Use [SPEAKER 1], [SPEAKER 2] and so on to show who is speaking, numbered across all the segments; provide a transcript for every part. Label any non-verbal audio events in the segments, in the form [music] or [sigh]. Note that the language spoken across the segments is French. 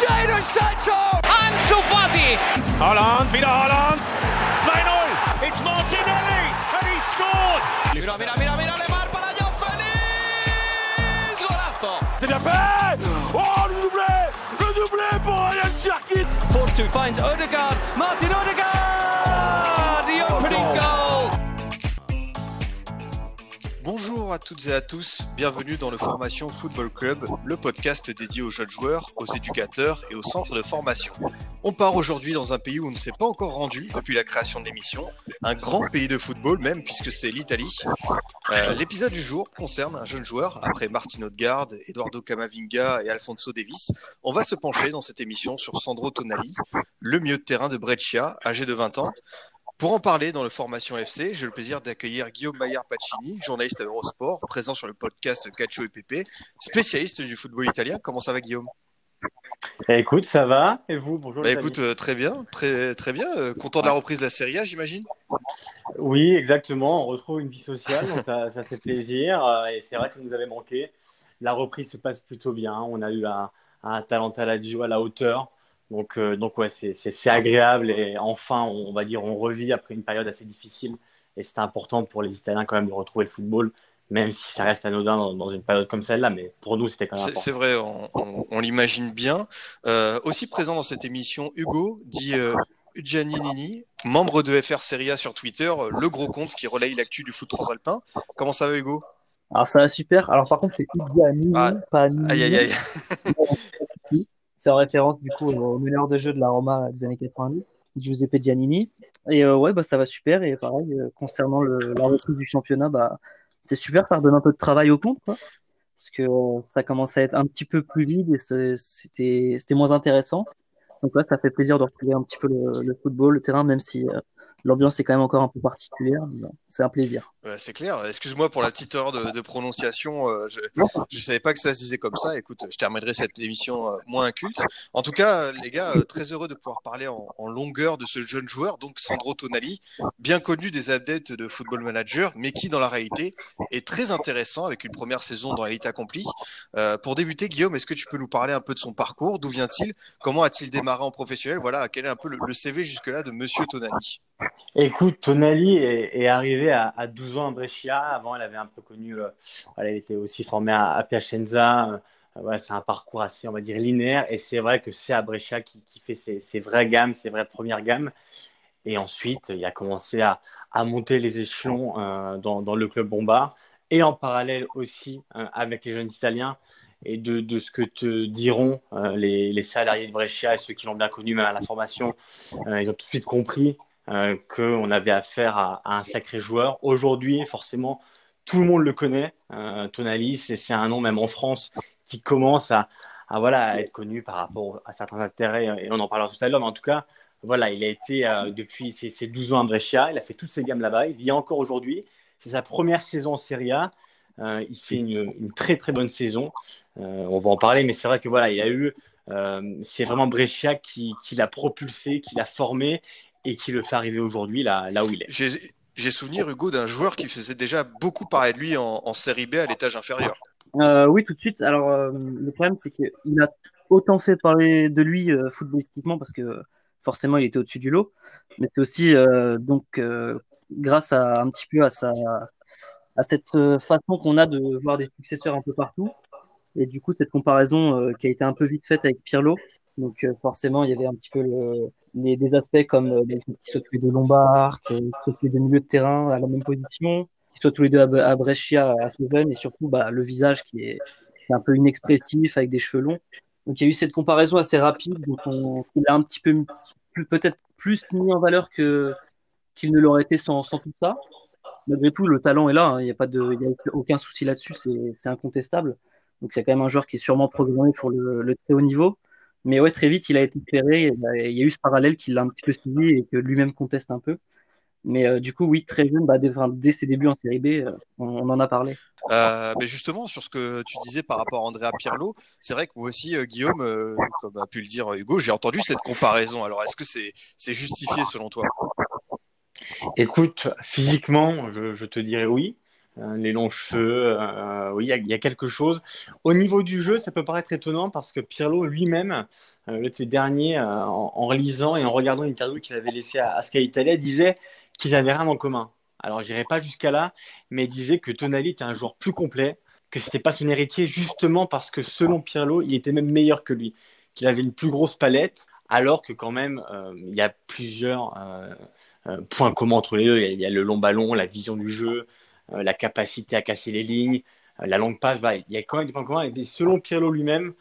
[SPEAKER 1] Jadon Sancho!
[SPEAKER 2] Ansu Fati!
[SPEAKER 3] Holland, wieder Holland! 2-0! It's Martinelli! And he scored!
[SPEAKER 1] Mira, mira, mira, mira, Lemar para Joao Félix! Golazo!
[SPEAKER 3] C'est bien fait Oh, le doublé Le doublé pour Ryan Cherkit
[SPEAKER 2] Force 2 finds Odegaard. Martin Odegaard! The opening goal!
[SPEAKER 4] Bonjour à toutes et à tous, bienvenue dans le Formation Football Club, le podcast dédié aux jeunes joueurs, aux éducateurs et aux centres de formation. On part aujourd'hui dans un pays où on ne s'est pas encore rendu depuis la création de l'émission, un grand pays de football même puisque c'est l'Italie. Euh, L'épisode du jour concerne un jeune joueur, après Martin Odegaard, Eduardo Camavinga et Alfonso Davis. On va se pencher dans cette émission sur Sandro Tonali, le milieu de terrain de Brescia, âgé de 20 ans. Pour en parler dans le Formation FC, j'ai le plaisir d'accueillir Guillaume Maillard Pacini, journaliste à Eurosport, présent sur le podcast Calcio et PP, spécialiste du football italien. Comment ça va Guillaume?
[SPEAKER 5] Eh, Écoute, ça va Et vous? Bonjour.
[SPEAKER 4] Bah
[SPEAKER 5] les
[SPEAKER 4] écoute,
[SPEAKER 5] amis.
[SPEAKER 4] euh, très bien, très très bien. Euh, content de la reprise de la Serie A, j'imagine?
[SPEAKER 5] Oui, exactement. On retrouve une vie sociale, donc ça, ça fait plaisir. Euh, Et c'est vrai que ça nous avait manqué. La reprise se passe plutôt bien. On a eu un, un talent à la à la hauteur. Donc, euh, donc ouais, c'est c'est- c'est agréable. Et enfin, on va dire, on revit après une période assez difficile. Et c'était important pour les Italiens quand même de retrouver le football, même si ça reste anodin dans, dans une période comme celle-là. Mais pour nous, c'était quand même
[SPEAKER 4] C'est
[SPEAKER 5] important.
[SPEAKER 4] c'est vrai, on, on- on l'imagine bien. Euh, aussi présent dans cette émission, Hugo, dit euh, Gianni Nini, membre de FR Serie A sur Twitter, euh, le gros compte qui relaye l'actu du foot transalpin. Comment ça va Hugo?
[SPEAKER 6] Alors ça va super. Alors par contre c'est Hugo à Nini,
[SPEAKER 4] Ah,
[SPEAKER 6] pas à Nini.
[SPEAKER 4] Aïe aïe aïe. [laughs]
[SPEAKER 6] C'est en référence du coup au meneur de jeu de la Roma des années 90, Giuseppe Giannini. Et euh, ouais bah ça va super. Et pareil euh, concernant la reprise du championnat, bah c'est super, ça redonne un peu de travail au compte. Parce que euh, ça commence à être un petit peu plus vide et c'était moins intéressant. Donc là ça fait plaisir de retrouver un petit peu le, football, le terrain, même si l'ambiance est quand même encore un peu particulière. C'est un plaisir.
[SPEAKER 4] Ouais, c'est clair. Excuse-moi pour la petite erreur de, de prononciation. euh, je, je savais pas que ça se disait comme ça. Écoute, je terminerai cette émission euh, moins inculte. En tout cas, euh, les gars, très heureux de pouvoir parler en, en longueur de ce jeune joueur, donc Sandro Tonali, bien connu des adeptes de Football Manager, mais qui, dans la réalité, est très intéressant avec une première saison dans l'élite accomplie. Euh, pour débuter, Guillaume, est-ce que tu peux nous parler un peu de son parcours? D'où vient-il? Comment a-t-il démarré en professionnel? Voilà, quel est un peu le, le CV jusque-là de Monsieur Tonali?
[SPEAKER 5] Écoute, Tonali est, est arrivé à, à 12 ans à Brescia. Avant, elle avait un peu connu, euh, elle était aussi formée à, Piacenza. Euh, c'est un parcours assez, on va dire, linéaire. Et c'est vrai que c'est à Brescia qui, fait ses, vraies gammes, ses vraies premières gammes. Et ensuite, il a commencé à, monter les échelons euh, dans, le club Bombard. Et en parallèle aussi avec les jeunes Italiens. Et de, ce que te diront les, salariés de Brescia et ceux qui l'ont bien connu, même à la formation, ils ont tout de suite compris euh, qu'on avait affaire à, un sacré joueur. Aujourd'hui, forcément, tout le monde le connaît, euh, Tonali, c'est un nom même en France qui commence à, voilà, être connu par rapport à certains intérêts, et on en parlera tout à l'heure, mais en tout cas, voilà, il a été euh, depuis ses, ses 12 ans à Brescia, il a fait toutes ses gammes là-bas, il y a encore aujourd'hui, c'est sa première saison en Serie A, euh, il fait une, très très bonne saison, euh, on va en parler, mais c'est vrai que voilà, il a eu, euh, c'est vraiment Brescia qui l'a propulsé, qui l'a formé, et qui le fait arriver aujourd'hui là, là où il est.
[SPEAKER 4] J'ai souvenir, Hugo, d'un joueur qui faisait déjà beaucoup parler de lui en, en série B à l'étage inférieur.
[SPEAKER 6] Euh, oui, tout de suite. Alors, euh, le problème, c'est qu'il a autant fait parler de lui euh, footballistiquement parce que forcément, il était au-dessus du lot, mais c'est aussi euh, donc euh, grâce à un petit peu à sa à cette façon qu'on a de voir des successeurs un peu partout. Et du coup, cette comparaison euh, qui a été un peu vite faite avec Pirlo. Donc euh, forcément, il y avait un petit peu le, les, des aspects comme euh, qui soient tous les deux Lombard, qui soient tous les deux milieux de terrain à la même position, qui soient tous les deux à, à Brescia à Seven, et surtout bah, le visage qui est, un peu inexpressif avec des cheveux longs. Donc il y a eu cette comparaison assez rapide, donc on, il a un petit peu peut-être plus mis en valeur que qu'il ne l'aurait été sans, tout ça. Malgré tout, le talent est là, hein, il n'y a pas de, y a aucun souci là-dessus, c'est incontestable. Donc il y a quand même un joueur qui est sûrement programmé pour le très haut niveau. Mais ouais, très vite, il a été éclairé. Il y a eu ce parallèle qui l'a un petit peu suivi et que lui-même conteste un peu. Mais euh, du coup, oui, très jeune, bah, dès, dès, ses débuts en série B, euh, on, on, en a parlé.
[SPEAKER 4] Euh, mais justement, sur ce que tu disais par rapport à Andrea Pirlo, c'est vrai que moi aussi, euh, Guillaume, euh, comme a pu le dire Hugo, j'ai entendu cette comparaison. Alors, est-ce que c'est c'est justifié selon toi?
[SPEAKER 5] Écoute, physiquement, je, je, te dirais oui. Les longs cheveux. oui, il y, a quelque chose. Au niveau du jeu, ça peut paraître étonnant parce que Pirlo lui-même, l'été dernier, en, lisant et en regardant une interview qu'il avait laissée à, à Sky Italia, disait qu'il n'avait rien en commun. Alors, j'irai pas jusqu'à là, mais disait que Tonali était un joueur plus complet, que ce n'était pas son héritier, justement parce que selon Pirlo, il était même meilleur que lui, qu'il avait une plus grosse palette, alors que quand même, euh, il y a plusieurs euh, euh, points communs entre les deux. Il y, a, le long ballon, la vision du jeu, la capacité à casser les lignes, la longue passe. il y a quand même des points communs. Et selon Pirlo lui-même,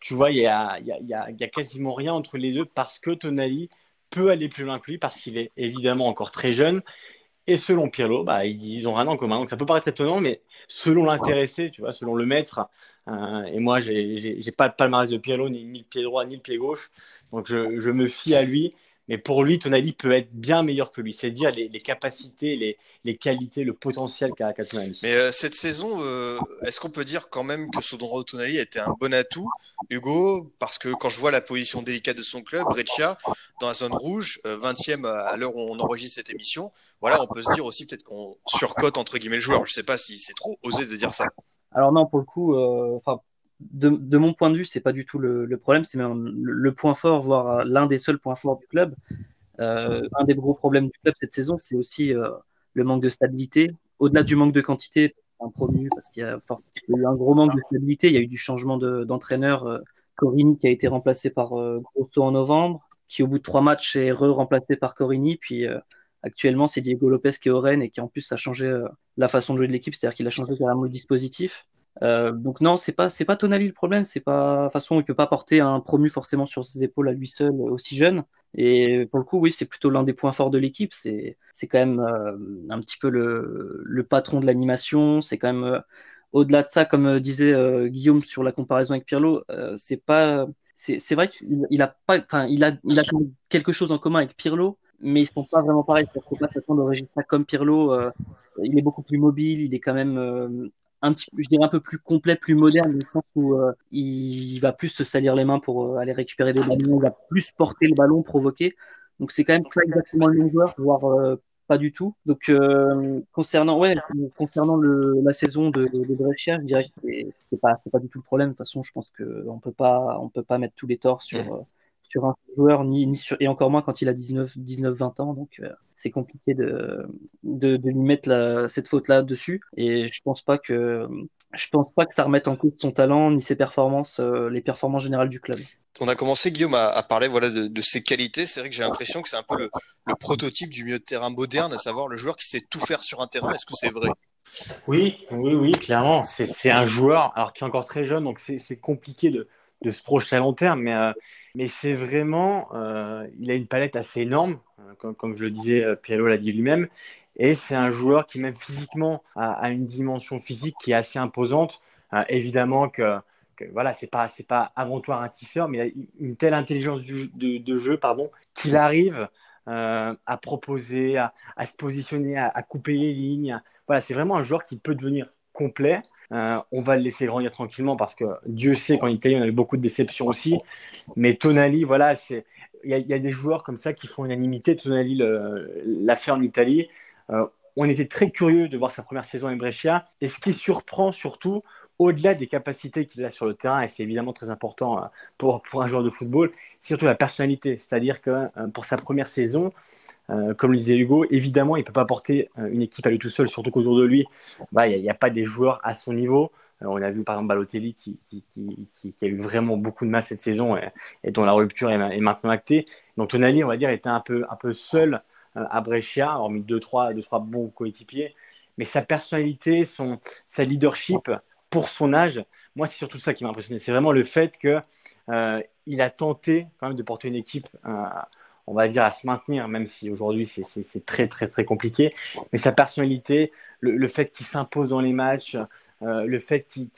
[SPEAKER 5] tu vois, il y a, y a, a, quasiment rien entre les deux parce que Tonali peut aller plus loin que lui parce qu'il est évidemment encore très jeune et selon Pirlo, bah, ils ont rien en commun. Donc ça peut paraître étonnant, mais selon l'intéressé, tu vois, selon le maître, euh, et moi, j'ai pas le palmarès de Pirlo, ni, le pied droit, ni le pied gauche. Donc je me fie à lui. Mais pour lui, Tonali peut être bien meilleur que lui. C'est dire les, capacités, les, les, qualités, le potentiel qu'a Tonali.
[SPEAKER 4] Mais euh, cette saison, euh, est-ce qu'on peut dire quand même que ce droit Tonali a été un bon atout, Hugo? Parce que quand je vois la position délicate de son club, Breccia, dans la zone rouge, 20e euh, à l'heure où on enregistre cette émission, voilà, on peut se dire aussi peut-être qu'on surcote entre guillemets le joueur. Je ne sais pas si c'est trop osé de dire ça.
[SPEAKER 6] Alors non, pour le coup, enfin de, mon point de vue, c'est pas du tout le, problème, c'est même le, point fort, voire l'un des seuls points forts du club. Euh, un des gros problèmes du club cette saison, c'est aussi euh, le manque de stabilité. Au-delà du manque de quantité, un promu, parce qu'il y, a un gros manque de stabilité, il y a eu du changement d'entraîneur. Euh, Corini qui a été remplacé par Grosso en novembre, qui au bout de trois matchs est re-remplacé par Corini, puis actuellement c'est Diego Lopez qui est au Rennes et qui en plus a changé la façon de jouer de l'équipe, c'est-à-dire qu'il a changé carrément le dispositif. Euh, donc non, c'est pas c'est pas Tonali le problème, c'est pas de toute façon il peut pas porter un promu forcément sur ses épaules à lui seul aussi jeune. Et pour le coup, oui, c'est plutôt l'un des points forts de l'équipe. C'est c'est quand même euh, un petit peu le le patron de l'animation. C'est quand même euh, au-delà de ça, comme disait Guillaume sur la comparaison avec Pirlo, c'est pas c'est vrai qu'il il a pas enfin il a il a quelque chose en commun avec Pirlo, mais ils sont pas vraiment pareils. Il faut pas s'attendre au registre comme Pirlo. il est beaucoup plus mobile, il est quand même un petit, je dirais un peu plus complet, plus moderne, dans sens où euh, il va plus se salir les mains pour euh, aller récupérer des ballons, il va plus porter le ballon, provoquer. Donc c'est quand même pas exactement le même joueur, voire euh, pas du tout. Donc concernant, ouais, concernant le, la saison de, de, Brescia, je dirais que c'est pas, pas du tout le problème. De toute façon, je pense que on peut pas, on peut pas mettre tous les torts sur sur un joueur, ni, ni sur, et encore moins quand il a 19, 19 20 ans. Donc, euh, c'est compliqué de, de, de, lui mettre la, cette faute-là dessus. Et je pense pas que, je pense pas que ça remette en cause son talent, ni ses performances, euh, les performances générales du club.
[SPEAKER 4] On a commencé, Guillaume, à, à parler voilà, de, de, ses qualités. C'est vrai que j'ai l'impression que c'est un peu le, le, prototype du milieu de terrain moderne, à savoir le joueur qui sait tout faire sur un terrain. Est-ce que c'est vrai?
[SPEAKER 5] Oui, oui, oui, clairement. C'est un joueur, alors qui est encore très jeune, donc c'est compliqué de, de se projeter à long terme, mais euh, mais c'est vraiment, euh, il a une palette assez énorme, euh, comme, je le disais, euh, Piero l'a dit lui-même, et c'est un joueur qui même physiquement a, une dimension physique qui est assez imposante. évidemment que, que, voilà, c'est pas c'est pas avant tout un tisseur, mais il a une telle intelligence de, jeu, pardon, qu'il arrive euh, à proposer, à, à se positionner, à, à, couper les lignes. Voilà, c'est vraiment un joueur qui peut devenir complet euh, on va le laisser grandir tranquillement parce que Dieu sait qu'en Italie, on a eu beaucoup de déceptions aussi. Mais Tonali, voilà, c'est il y, a des joueurs comme ça qui font unanimité. Tonali l'a fait en Italie. Euh, on était très curieux de voir sa première saison à Brescia. Et ce qui surprend surtout, au-delà des capacités qu'il a sur le terrain, et c'est évidemment très important euh, pour, pour un joueur de football, c'est surtout la personnalité. C'est-à-dire que pour sa première saison, euh, comme le disait Hugo, évidemment, il ne peut pas porter euh, une équipe à lui tout seul, surtout qu'autour de lui, bah, il n'y a, pas des joueurs à son niveau. Euh, on a vu par exemple Balotelli qui, a eu vraiment beaucoup de mal cette saison et, dont la rupture est, maintenant actée. Donc Tonali, on va dire, était un peu, un peu seul à Brescia, hormis deux trois, deux, trois bons coéquipiers. Mais sa personnalité, son, sa leadership pour son âge, moi, c'est surtout ça qui m'a impressionné. C'est vraiment le fait qu'il a tenté quand même de porter une équipe on va dire, à se maintenir, même si aujourd'hui c'est très très très compliqué. Mais sa personnalité, le, fait qu'il s'impose dans les matchs, euh, le fait qu'il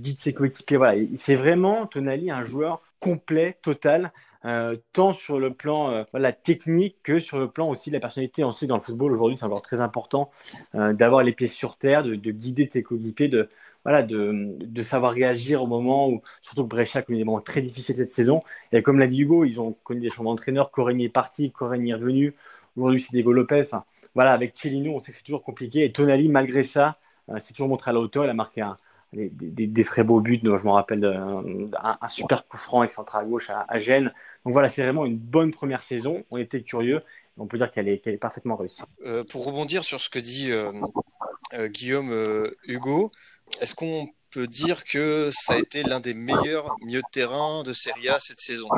[SPEAKER 5] guide ses coéquipiers, voilà, c'est vraiment Tonali un joueur complet, total. Euh, tant sur le plan euh, voilà, technique que sur le plan aussi de la personnalité. On sait dans le football aujourd'hui, c'est encore très important d'avoir les pieds sur terre, de, de guider tes coéquipiers, de, voilà, de, de, savoir réagir au moment où, surtout que Brescia connu des moments très difficiles cette saison. Et comme l'a dit Hugo, ils ont connu des changements d'entraîneur. Corigny est parti, Corigny est revenu. Aujourd'hui, c'est Diego Lopez. Voilà, avec Cellino, on sait que c'est toujours compliqué. Et Tonali, malgré ça, s'est toujours montré à la hauteur. Il a marqué un, des, très beaux buts. je me rappelle un, un, super coup franc avec central gauche à, Gênes. Donc voilà, c'est vraiment une bonne première saison. On était curieux. On peut dire qu'elle est, parfaitement réussie.
[SPEAKER 4] Euh, pour rebondir sur ce que dit euh, euh, Guillaume Hugo, est-ce qu'on peut dire que ça a été l'un des meilleurs milieux de terrain de Serie A cette saison?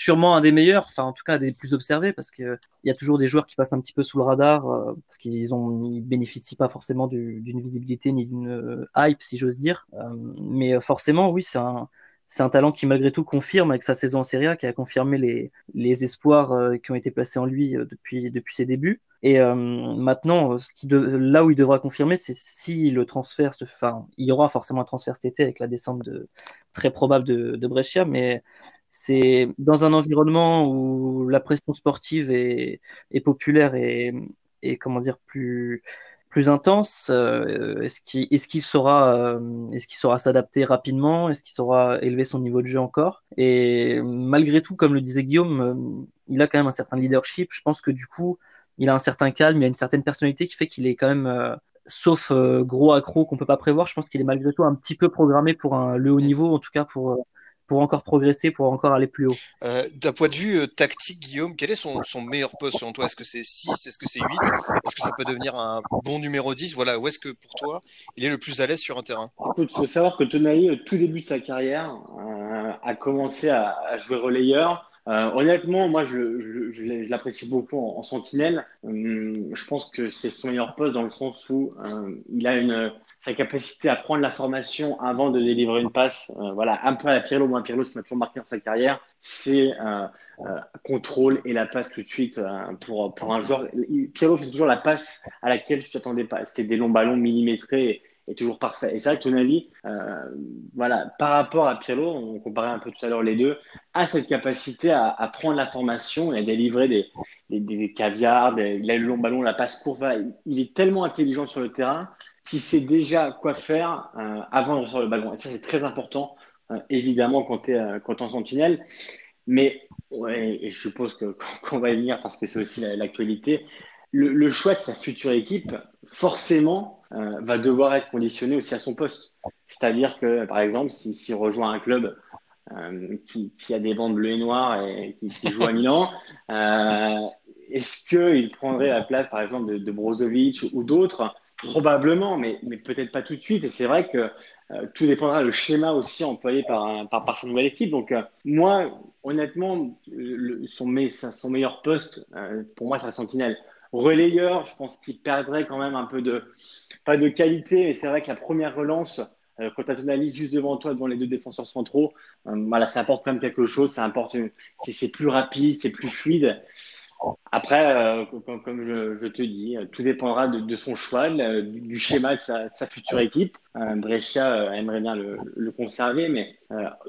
[SPEAKER 6] Sûrement un des meilleurs, enfin en tout cas un des plus observés, parce qu'il y a toujours des joueurs qui passent un petit peu sous le radar, euh, parce qu'ils ont ils bénéficient pas forcément d'une visibilité ni d'une euh, hype, si j'ose dire. Euh, mais forcément, oui, c'est un c'est un talent qui malgré tout confirme avec sa saison en Serie A, qui a confirmé les, les espoirs qui ont été placés en lui depuis, depuis ses débuts. Et maintenant, là où il devra confirmer, c'est si le transfert enfin, il y aura forcément un transfert cet été avec la descente de, très probable de, de Brescia, mais c'est dans un environnement où la pression sportive est, est populaire et, et, comment dire plus plus intense. Euh, est-ce qu'il est-ce saura euh, est-ce qu'il saura s'adapter rapidement? Est-ce qu'il saura élever son niveau de jeu encore? Et malgré tout, comme le disait Guillaume, euh, il a quand même un certain leadership. Je pense que du coup, il a un certain calme, il a une certaine personnalité qui fait qu'il est quand même sauf gros accro qu'on peut pas prévoir, je pense qu'il est malgré tout un petit peu programmé pour un, le haut niveau, en tout cas pour pour encore progresser, pour encore aller plus haut.
[SPEAKER 4] Euh, D'un point de vue euh, tactique, Guillaume, quel est son, son meilleur poste selon toi? Est-ce que c'est 6 Est-ce que c'est 8 Est-ce que ça peut devenir un bon numéro 10 Voilà, où est-ce que pour toi, il est le plus à l'aise sur un terrain?
[SPEAKER 5] Il faut savoir que Tonali, au tout début de sa carrière, euh, a commencé à, à jouer relayeur. Euh, honnêtement, moi, je, je, je, l'apprécie beaucoup en, en sentinelle. Hum, je pense que c'est son meilleur poste dans le sens où euh, il a une sa capacité à prendre la formation avant de délivrer une passe. Euh, voilà, un peu à la Pirlo, moi Pirlo, ça m'a toujours marqué dans sa carrière, c'est euh, euh, contrôle et la passe tout de suite euh, pour pour un joueur. Pirlo fait toujours la passe à laquelle tu t'attendais pas. C'était des longs ballons millimétrés est toujours parfait. Et c'est vrai que Tonali, euh, voilà, par rapport à Pirlo, on comparait un peu tout à l'heure les deux, a cette capacité à, prendre l'information et à délivrer des, des, des caviars, des, il le long ballon, la passe courte. il est tellement intelligent sur le terrain qu'il sait déjà quoi faire euh, avant de recevoir le ballon. Et ça, c'est très important, euh, évidemment, quand tu es, euh, quand en sentinelle. Mais, et je suppose [laughs] qu'on va y venir parce que c'est aussi l'actualité, le, choix de sa future équipe, forcément, euh, va devoir être conditionné aussi à son poste. C'est-à-dire que, par exemple, s'il si, rejoint un club euh, qui, qui, a des bandes bleues et noires et qui, qui joue à Milan, [laughs] euh, est-ce qu'il prendrait la place, par exemple, de, de Brozovic ou d'autres? Probablement, mais, mais peut-être pas tout de suite. Et c'est vrai que tout dépendra le schéma aussi employé par, par, par sa nouvelle équipe. Donc, moi, honnêtement, le, son, son meilleur poste, pour moi, c'est la sentinelle. Relayeur, je pense qu'il perdrait quand même un peu de, pas de qualité, mais c'est vrai que la première relance, euh, quand tu as Tonali juste devant toi, devant les deux défenseurs centraux, euh, voilà, ça apporte quand même quelque chose, ça apporte c'est plus rapide, c'est plus fluide. Après, euh, comme, comme je, je, te dis, tout dépendra de, de son choix, du schéma de sa, sa future équipe. Euh, Brescia aimerait bien le, le conserver, mais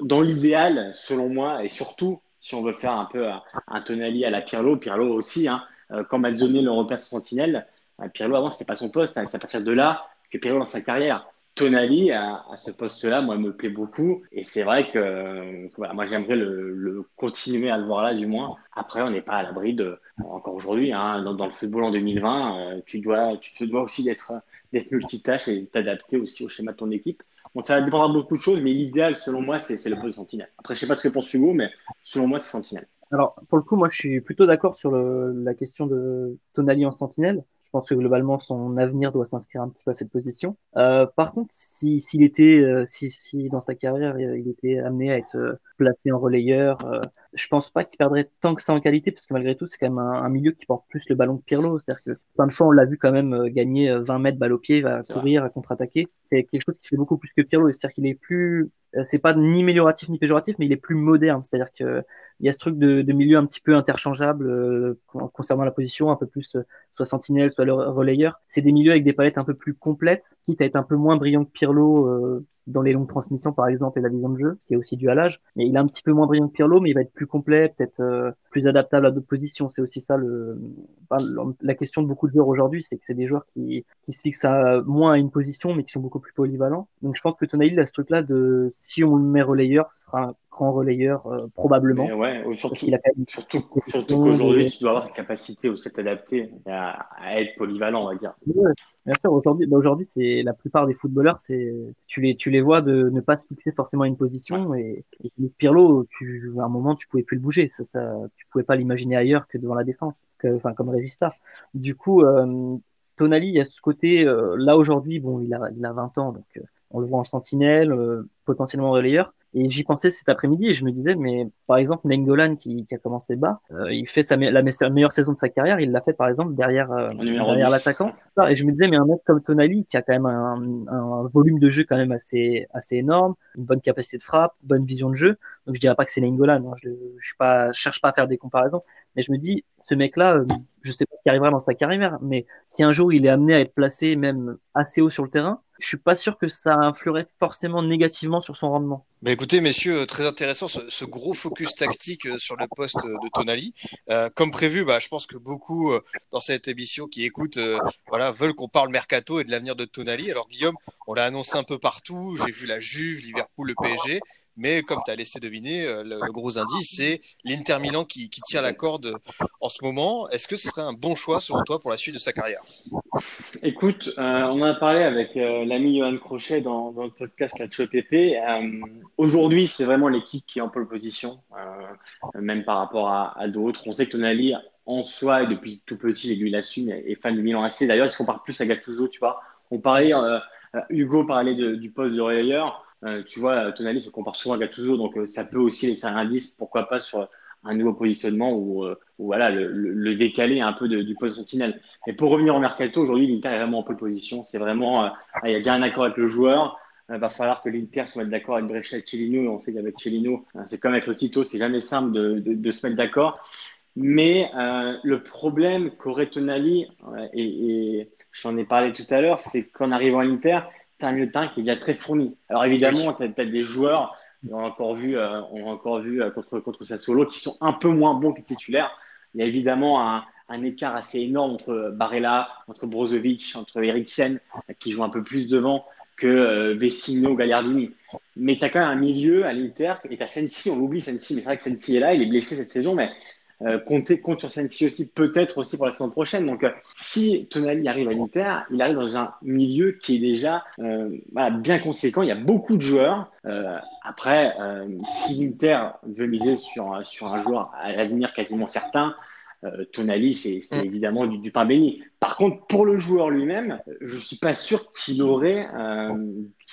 [SPEAKER 5] dans l'idéal, selon moi, et surtout si on veut faire un peu un Tonali à la Pirlo, Pirlo aussi, hein, euh, quand Mazzoni le replace sentinelle, euh, Pirlo avant c'était pas son poste, hein, c'est à partir de là que Pirlo dans sa carrière. Tonali à, ce poste-là, moi, me plaît beaucoup. Et c'est vrai que voilà, moi, j'aimerais le, le, continuer à le voir là, du moins. Après, on n'est pas à l'abri de, encore aujourd'hui, hein, dans, le football en 2020, euh, tu dois, tu te dois aussi d'être, d'être multitâche et t'adapter aussi au schéma de ton équipe. Bon, ça dépendra de beaucoup de choses, mais l'idéal, selon moi, c'est, c'est le poste sentinelle. Après, je sais pas ce que pense Hugo, mais selon moi, c'est sentinelle.
[SPEAKER 6] Alors, pour le coup, moi, je suis plutôt d'accord sur le, la question de Tonali en sentinelle. Je pense que globalement, son avenir doit s'inscrire un petit peu à cette position. Euh, par contre, si s'il était, euh, si, si dans sa carrière, il était amené à être euh, placé en relayeur, euh, je pense pas qu'il perdrait tant que ça en qualité, parce que malgré tout, c'est quand même un, un, milieu qui porte plus le ballon que Pirlo. C'est-à-dire que plein de fois, on l'a vu quand même gagner 20 mètres balle au pied, va courir, à contre-attaquer. C'est quelque chose qui fait beaucoup plus que Pirlo. C'est-à-dire qu'il est plus, c'est pas ni amélioratif ni péjoratif, mais il est plus moderne. C'est-à-dire que il y a ce truc de, de milieu un petit peu interchangeable euh, concernant la position, un peu plus euh, soit sentinelle, soit le relayeur. C'est des milieux avec des palettes un peu plus complètes, quitte à être un peu moins brillant que Pirlo euh, dans les longues transmissions par exemple et la vision de jeu, qui est aussi dû à l'âge. Mais il est un petit peu moins brillant que Pirlo, mais il va être plus complet, peut-être euh, plus adaptable à d'autres positions. C'est aussi ça le, enfin, la question de beaucoup de joueurs aujourd'hui, c'est que c'est des joueurs qui, qui se fixent à, moins à une position, mais qui sont beaucoup plus polyvalents. Donc je pense que Tonali a ce truc-là de si on le met relayeur, ce sera grand relayeur probablement.
[SPEAKER 5] Mais ouais, surtout, a surtout, surtout qu'aujourd'hui, tu dois avoir cette capacité aussi à t'adapter, à, à, être polyvalent, on va dire.
[SPEAKER 6] Bien sûr, aujourd'hui, bah aujourd'hui, c'est la plupart des footballeurs, c'est tu les tu les vois de ne pas se fixer forcément à une position et, et Pirlo, tu à un moment tu pouvais plus le bouger, ça, ça tu pouvais pas l'imaginer ailleurs que devant la défense, que, enfin comme Regista. Du coup, euh, Tonali, il y a ce côté euh, là aujourd'hui, bon, il a il a 20 ans, donc euh, on le voit en sentinelle, euh, potentiellement relayeur, et j'y pensais cet après-midi et je me disais, mais par exemple, Nengolan qui, qui a commencé bas, euh, il fait sa la meilleure saison de sa carrière, il l'a fait par exemple derrière, euh, derrière l'attaquant. Et je me disais, mais un mec comme Tonali qui a quand même un, un, volume de jeu quand même assez, assez énorme, une bonne capacité de frappe, bonne vision de jeu. Donc je dirais pas que c'est Nengolan, hein, je, je, suis pas, je cherche pas à faire des comparaisons, mais je me dis, ce mec-là, euh, je sais pas ce qui arrivera dans sa carrière, mais si un jour il est amené à être placé même assez haut sur le terrain, je suis pas sûr que ça influerait forcément négativement sur son rendement.
[SPEAKER 4] Mais écoutez, messieurs, très intéressant ce, gros focus tactique euh, sur le poste de Tonali. Euh, comme prévu, bah, je pense que beaucoup euh, dans cette émission qui écoutent, euh, voilà, veulent qu'on parle mercato et de l'avenir de Tonali. Alors Guillaume, on l'a annoncé un peu partout. J'ai vu la Juve, Liverpool, le PSG. Mais comme tu as laissé deviner, euh, le, gros indice, c'est l'Inter Milan qui, tire la corde en ce moment. Est-ce que ce serait un bon choix selon toi pour la suite de sa carrière?
[SPEAKER 5] Écoute, euh, on en a parlé avec euh, l'ami Johan Crochet dans, le podcast La PP. Euh, Aujourd'hui, c'est vraiment l'équipe qui est en pole position, même par rapport à, d'autres. On sait que Tonali, en soi, et depuis tout petit, et lui l'assume, est fan du Milan AC. D'ailleurs, il se compare plus à Gattuso, tu vois. On parlait, Hugo parlait du poste de relayeur. Euh, tu vois, Tonali se compare souvent à Gattuso, donc euh, ça peut aussi laisser un indice, pourquoi pas sur un nouveau positionnement ou euh, voilà le, le, décaler un peu de, du poste sentinelle. Mais pour revenir au mercato, aujourd'hui l'Inter est vraiment en pole position. C'est vraiment, ah, il y a déjà un accord avec le joueur. Il va falloir que l'Inter se mette d'accord avec Brescia et Cellino. On sait qu'avec Cellino, c'est comme avec le Tito, c'est jamais simple de, de, de se mettre d'accord. Mais euh, le problème qu'aurait Tonali, et, et j'en ai parlé tout à l'heure, c'est qu'en arrivant à l'Inter, un milieu de terrain qui est déjà très fourni. Alors évidemment, tu as, des joueurs, on a encore vu, euh, on a encore vu euh, contre, contre Sassuolo, qui sont un peu moins bons que titulaires. Il y a évidemment un, un écart assez énorme entre Barella, entre Brozovic, entre Eriksen, qui joue un peu plus devant que euh, Vecino, Gagliardini. Mais tu as quand même un milieu à l'Inter, et tu as Sensi, on l'oublie Sensi, mais c'est vrai que Sensi est là, il est blessé cette saison, mais euh, compter, compte sur Sensi aussi, peut-être aussi pour la saison prochaine. Donc, euh, si Tonali arrive à l'Inter, il arrive dans un milieu qui est déjà euh, voilà, bien conséquent. Il y a beaucoup de joueurs. Euh, après, si l'Inter veut miser sur, sur un joueur à l'avenir quasiment certain, Tonali, c'est mm. évidemment du, du, pain béni. Par contre, pour le joueur lui-même, je suis pas sûr qu'il aurait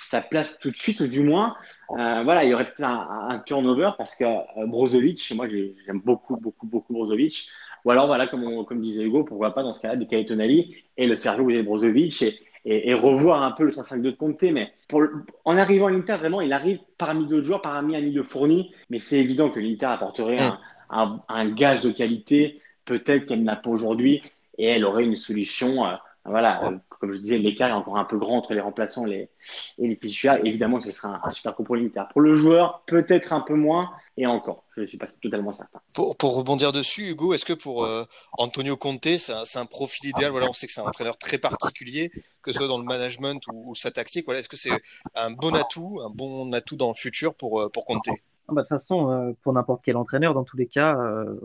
[SPEAKER 5] sa place tout de suite, ou du moins, euh, voilà, il y aurait peut-être un, un, turnover parce que euh, Brozovic, moi j'aime beaucoup, beaucoup, beaucoup Brozovic. Ou alors, voilà, comme, on, comme disait Hugo, pourquoi pas dans ce cas-là décaler Tonali et le faire jouer Brozovic et, et, et, revoir un peu le 3-5-2 de Conte. Mais pour le, en arrivant à l'Inter, vraiment, il arrive parmi d'autres joueurs, parmi un milieu fourni. Mais c'est évident que l'Inter apporterait un, un, un, gage de qualité peut-être qu'elle n'a pas aujourd'hui et elle aurait une solution. Euh, voilà, euh, comme je disais, l'écart est encore un peu grand entre les remplaçants et les, et les titulaires. Évidemment, ce sera un, un super coup pour l'Inter. Pour le joueur, peut-être un peu moins, et encore, je ne suis pas totalement certain.
[SPEAKER 4] Pour, pour rebondir dessus, Hugo, est-ce que pour euh, Antonio Conte, c'est un, un, profil idéal? Voilà, on sait que c'est un entraîneur très particulier, que ce soit dans le management ou, ou sa tactique. Voilà, est-ce que c'est un bon atout, un bon atout dans le futur pour, euh, pour Conte?
[SPEAKER 6] Ah bah, de toute façon, euh, pour n'importe quel entraîneur, dans tous les cas, euh,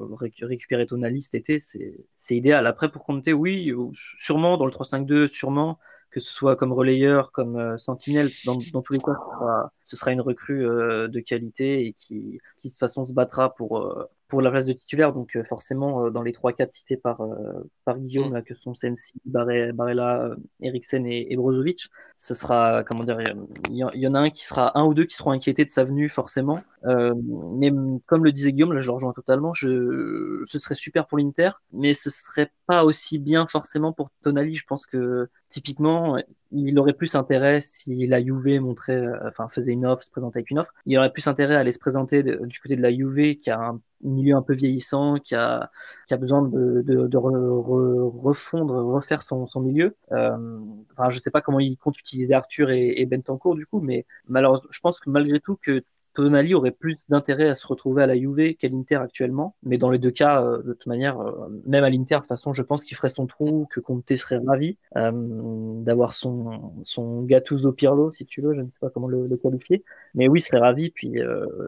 [SPEAKER 6] récupérer Tonali cet été, c'est idéal. Après, pour Conte, oui, sûrement dans le 3-5-2, sûrement que ce soit comme relayeur, comme euh, sentinelle, dans, dans, tous les cas, ce sera, ce sera une recrue euh, de qualité et qui, qui de toute façon se battra pour, euh, pour la place de titulaire. Donc forcément, dans les 3-4 cités par, par Guillaume, là, que sont Sensi, Barella, Eriksen et, et, Brozovic, ce sera, comment dire, il y, y, en a un qui sera, un ou deux qui seront inquiétés de sa venue, forcément. mais comme le disait Guillaume, là je le rejoins totalement, je, ce serait super pour l'Inter, mais ce serait pas aussi bien forcément pour Tonali. Je pense que typiquement, il aurait plus intérêt si la Juve montrait, euh, enfin faisait une offre, se présentait avec une offre, il aurait plus intérêt à aller se présenter du côté de la Juve qui a un milieu un peu vieillissant, qui a, qui a besoin de, de, de re, re, refondre, refaire son, son milieu. Euh, enfin, je sais pas comment il compte utiliser Arthur et, et Bentancourt du coup, mais malheureusement, je pense que malgré tout que Tonali aurait plus d'intérêt à se retrouver à la Juve qu'à l'Inter actuellement. Mais dans les deux cas, euh, de toute manière, euh, même à l'Inter, de toute façon, je pense qu'il ferait son trou, que Conte serait ravi euh, d'avoir son, son Gattuso Pirlo, si tu veux, je ne sais pas comment le, le qualifier. Mais oui, il serait ravi, puis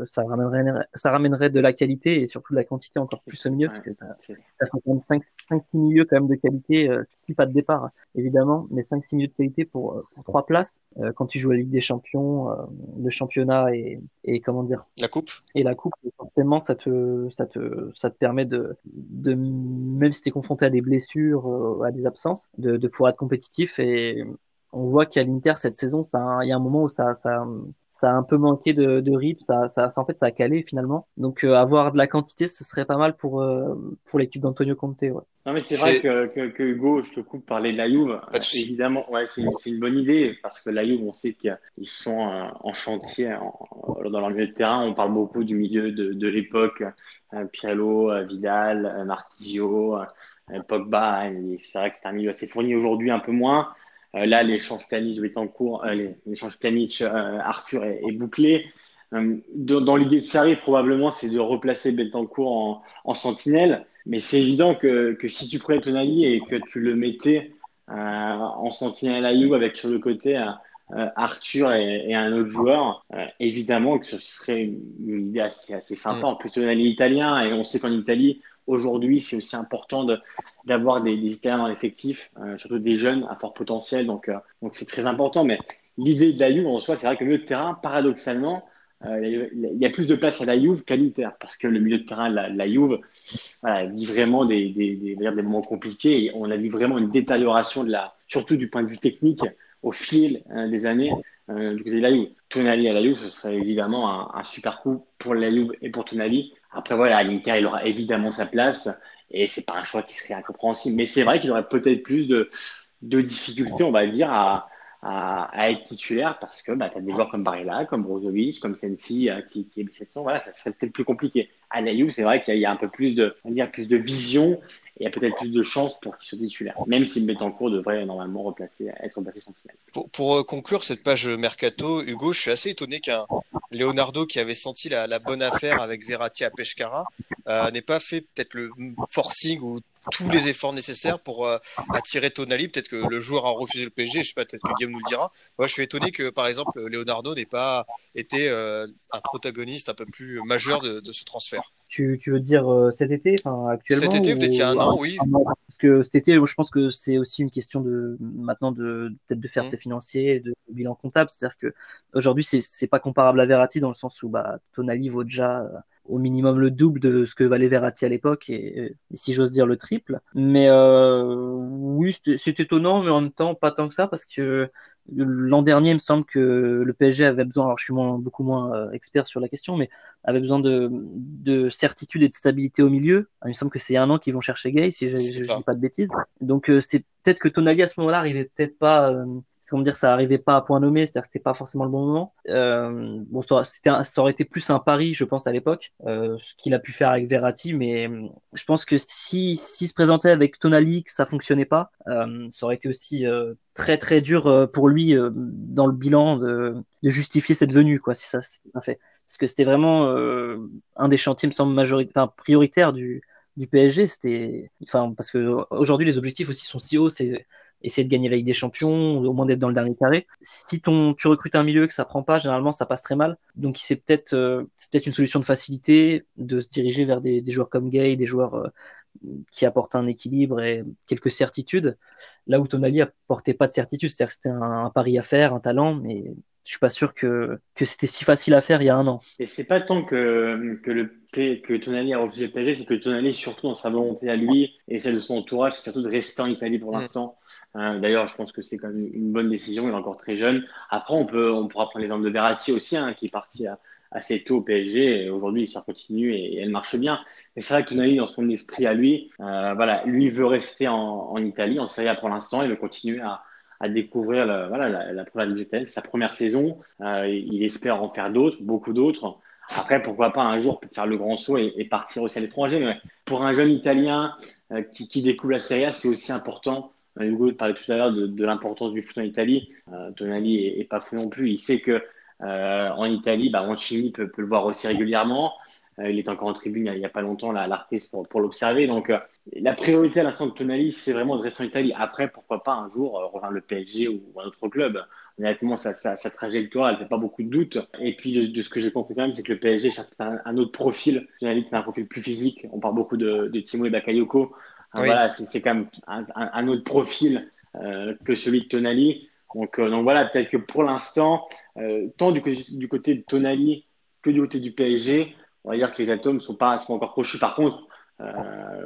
[SPEAKER 6] ça, ramènerait, ça ramènerait de la qualité et surtout de la quantité encore plus au milieu, parce que tu as, quand même 5-6 milieux quand même de qualité, 6 pas de départ, évidemment, mais 5-6 milieux de qualité pour, pour 3 places. quand tu joues la Ligue des Champions, le championnat et, et comment dire
[SPEAKER 4] La coupe
[SPEAKER 6] Et la coupe, forcément, ça te, ça te, ça te permet de, de même si tu es confronté à des blessures, euh, à des absences, de, de pouvoir être compétitif. Et on voit qu'à l'Inter, cette saison, ça, il y a un moment où ça, ça, ça a un peu manqué de, de rythme, ça, ça, ça, en fait, ça a calé finalement. Donc, euh, avoir de la quantité, ce serait pas mal pour, euh, pour l'équipe d'Antonio Conte. Ouais.
[SPEAKER 5] Non, mais c'est vrai que, que, que, Hugo, je te coupe parler de la Juve. Évidemment, ouais, c'est une, bonne idée parce que la Juve, on sait qu'ils sont euh, en chantier en- dans leur milieu de terrain. On parle beaucoup du milieu de, de l'époque, Pirlo, Vidal, Marquisio, Pogba. Et C'est vrai que c'est un milieu assez fourni aujourd'hui, un peu moins. Euh, là, l'échange Pjanic, Betancourt, euh, l'échange Pjanic, euh, Arthur est, bouclé. Dans l'idée de Sarri, probablement, c'est de replacer Betancourt en, en sentinelle. Mais c'est évident que, que si tu prenais Tonali et que tu le mettais en sentinelle à You avec sur le côté Arthur et, un autre joueur, évidemment que ce serait une, idée assez, assez sympa. En plus, Tonali italien et on sait qu'en Italie, aujourd'hui, c'est aussi important d'avoir des, des Italiens dans l'effectif, euh, surtout des jeunes à fort potentiel. Donc, euh, donc c'est très important. Mais l'idée de la Juve en soi, c'est vrai que le milieu de terrain, paradoxalement, euh, il y a plus de place à la Juve qu'à l'Inter parce que le milieu de terrain la, la Juve vit vraiment des, des, des, des moments compliqués on a vu vraiment une détérioration de la, surtout du point de vue technique au fil des années euh, du côté de la. Tonali à la Juve, ce serait évidemment un, un super coup pour la Juve et pour Tonali. Après voilà, l'Inter, il aura évidemment sa place et c'est pas un choix qui serait incompréhensible. Mais c'est vrai qu'il aurait peut-être plus de, de difficultés, on va dire, à, à, à être titulaire parce que bah, tu as des joueurs comme Barella, comme Brozovic, comme Sensi euh, qui, qui est 700. Voilà, ça serait peut-être plus compliqué. À Juve, c'est vrai qu'il y, a- il y a un peu plus de, on dire, plus de vision et il y a peut-être plus de chances pour qu'il soit titulaire. Même si Betancourt devrait normalement replacer, être replacé sentinelle.
[SPEAKER 4] Pour, pour, euh, conclure cette page mercato, Hugo, je suis assez étonné qu'un Leonardo qui avait senti la, la bonne affaire avec Verratti à Pescara euh, n'ait pas fait peut-être le forcing ou tous les efforts nécessaires pour euh, attirer Tonali. Peut-être que le joueur a refusé le PSG, je sais pas, peut-être que Guillaume nous le dira. Moi, je suis étonné que, par exemple, Leonardo n'ait pas été euh, un protagoniste un peu plus majeur de, de ce transfert.
[SPEAKER 6] Tu, tu veux dire euh, cet été, enfin actuellement
[SPEAKER 4] Cet été,
[SPEAKER 6] ou-
[SPEAKER 4] peut-être il y a un an, oui.
[SPEAKER 6] Parce que cet été, je pense que c'est aussi une question de maintenant de peut-être de faire
[SPEAKER 4] Mm.
[SPEAKER 6] tes financiers, de bilan comptable. C'est-à-dire que aujourd'hui, c'est c'est pas comparable à Verratti dans le sens où bah Tonali vaut déjà euh, au minimum le double de ce que valait Verratti à l'époque et, et si j'ose dire le triple. Mais euh, oui, c'est étonnant, mais en même temps pas tant que ça parce que l'an dernier, il me semble que le PSG avait besoin. Alors je suis moins, beaucoup moins euh, expert sur la question, mais avait besoin de, de certitude et de stabilité au milieu. Il me semble que c'est un an qu'ils vont chercher Gay, si je
[SPEAKER 4] ça.
[SPEAKER 6] dis pas de bêtises. Donc euh, c'est peut-être que Tonali à ce moment-là arrivait peut-être pas. Euh, comment dire, ça arrivait pas à point nommé, c'est-à-dire que c'était pas forcément le bon moment. Euh, bon, ça, un- aurait été plus un pari, je pense, à l'époque, euh, ce qu'il a pu faire avec Verratti, mais euh, je pense que si s'il se présentait avec Tonali, que ça fonctionnait pas, euh, ça aurait été aussi euh, très très dur euh, pour lui dans le bilan de, de justifier cette venue, quoi, si ça c'est bien fait. Parce que c'était vraiment un des chantiers, me semble, majoritaire, prioritaire du, du PSG. C'était, enfin, parce que aujourd'hui les objectifs aussi sont si hauts, c'est essayer de gagner la Ligue des Champions, au moins d'être dans le dernier carré. Si ton, tu recrutes un milieu que ça prend pas, généralement ça passe très mal. Donc c'est peut-être, euh, c'est peut-être une solution de facilité de se diriger vers des, des joueurs comme Gay, des joueurs euh, qui apportent un équilibre et quelques certitudes. Là où Tonali apportait pas de certitude, c'est-à-dire que c'était un, un pari à faire, un talent, mais je suis pas sûr que, que c'était si facile à faire il y a un an.
[SPEAKER 5] Et c'est pas tant que, que le P- que Tonali a refusé le PSG, c'est que Tonali, surtout dans sa volonté à lui et celle de son entourage, c'est surtout de rester en Italie pour
[SPEAKER 4] Mm.
[SPEAKER 5] l'instant. Euh, D'ailleurs, je pense que c'est quand même une bonne décision. Il est encore très jeune. Après, on peut, on pourra prendre l'exemple de Verratti aussi, hein, qui est parti assez tôt au PSG. Aujourd'hui, l'histoire continue et, elle marche bien. Mais c'est vrai que Tonali, dans son esprit à lui, euh, voilà, lui veut rester en, Italie, en Serie A pour l'instant. Il veut continuer à, découvrir la, voilà, la, la première sa première saison. Euh, il espère en faire d'autres, beaucoup d'autres. Après, pourquoi pas un jour faire le grand saut et, et partir aussi à l'étranger. Mais pour un jeune Italien euh, qui, qui découvre la Serie A, c'est aussi important. Euh, Hugo parlait tout à l'heure de, l'importance du foot en Italie. Euh, Tonali est, pas fou non plus. Il sait que en Italie, bah, peut, le voir aussi régulièrement. il est encore en tribune il n'y a, pas longtemps, là, à l'Artis, pour, l'observer. Donc, la priorité à l'instant de Tonali, c'est vraiment de rester en Italie. Après, pourquoi pas un jour rejoindre le PSG ou un autre club honnêtement, sa, sa, sa, trajectoire, elle fait pas beaucoup de doutes. Et puis, de, ce que j'ai compris quand même, c'est que le PSG cherche un, autre profil. J'ai c'est un profil plus physique. On parle beaucoup de, de Timo et Bakayoko. Oui. Voilà, c'est quand même un, un, autre profil euh, que celui de Tonali. Donc, euh, donc voilà, peut-être que pour l'instant, euh, tant du, du, côté de Tonali que du côté du PSG, on va dire que les atomes sont pas sont encore crochus. Par contre,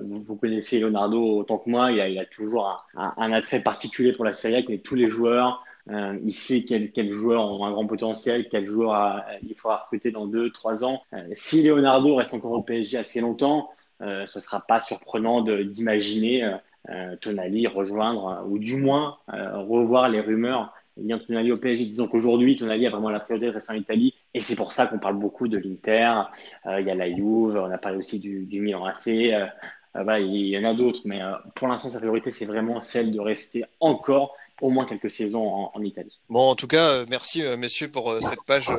[SPEAKER 5] vous, vous, connaissez Leonardo autant que moi, il a, il a toujours un, un, attrait particulier pour la Serie A, il connaît tous les joueurs. Euh, il sait quels quel joueurs ont un grand potentiel, quels joueurs il faudra recruter dans deux, trois ans. Euh, si Leonardo reste encore au PSG assez longtemps, ce ne sera pas surprenant d'imaginer euh, Tonali rejoindre, ou du moins revoir les rumeurs liant Tonali au PSG. Disons qu'aujourd'hui, Tonali a vraiment la priorité de rester en Italie, et c'est pour ça qu'on parle beaucoup de l'Inter. Il y a la Juve, on a parlé aussi du, du Milan AC. Il y en a d'autres, mais pour l'instant, sa priorité, c'est vraiment celle de rester encore au moins quelques saisons en, Italie.
[SPEAKER 4] Bon, en tout cas, euh, merci euh, messieurs pour euh, cette page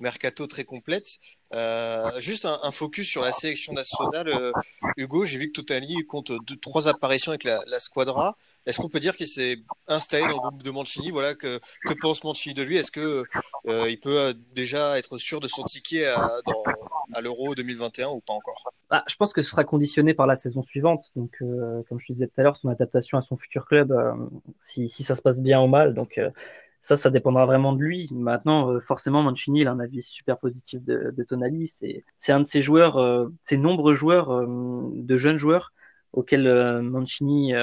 [SPEAKER 4] mercato très complète. Euh, juste un, un, focus sur la sélection nationale. Euh, Hugo, j'ai vu que Totali compte deux, trois apparitions avec la, la Squadra. Est-ce qu'on peut dire qu'il s'est installé dans le groupe de Mancini? Voilà, que, que pense Mancini de lui? Est-ce que euh, il peut déjà être sûr de son ticket à, dans, à l'Euro 2021 ou pas encore?
[SPEAKER 6] Bah, Je pense que ce sera conditionné par la saison suivante. Donc, euh, comme je te disais tout à l'heure, son adaptation à son futur club, euh, si, si, ça se passe bien ou mal. Donc, euh, ça, ça dépendra vraiment de lui. Maintenant, euh, forcément, Mancini, il a un avis super positif de, de Tonali. C'est un de ces joueurs, euh, ces nombreux joueurs, euh, de jeunes joueurs auxquels euh, Mancini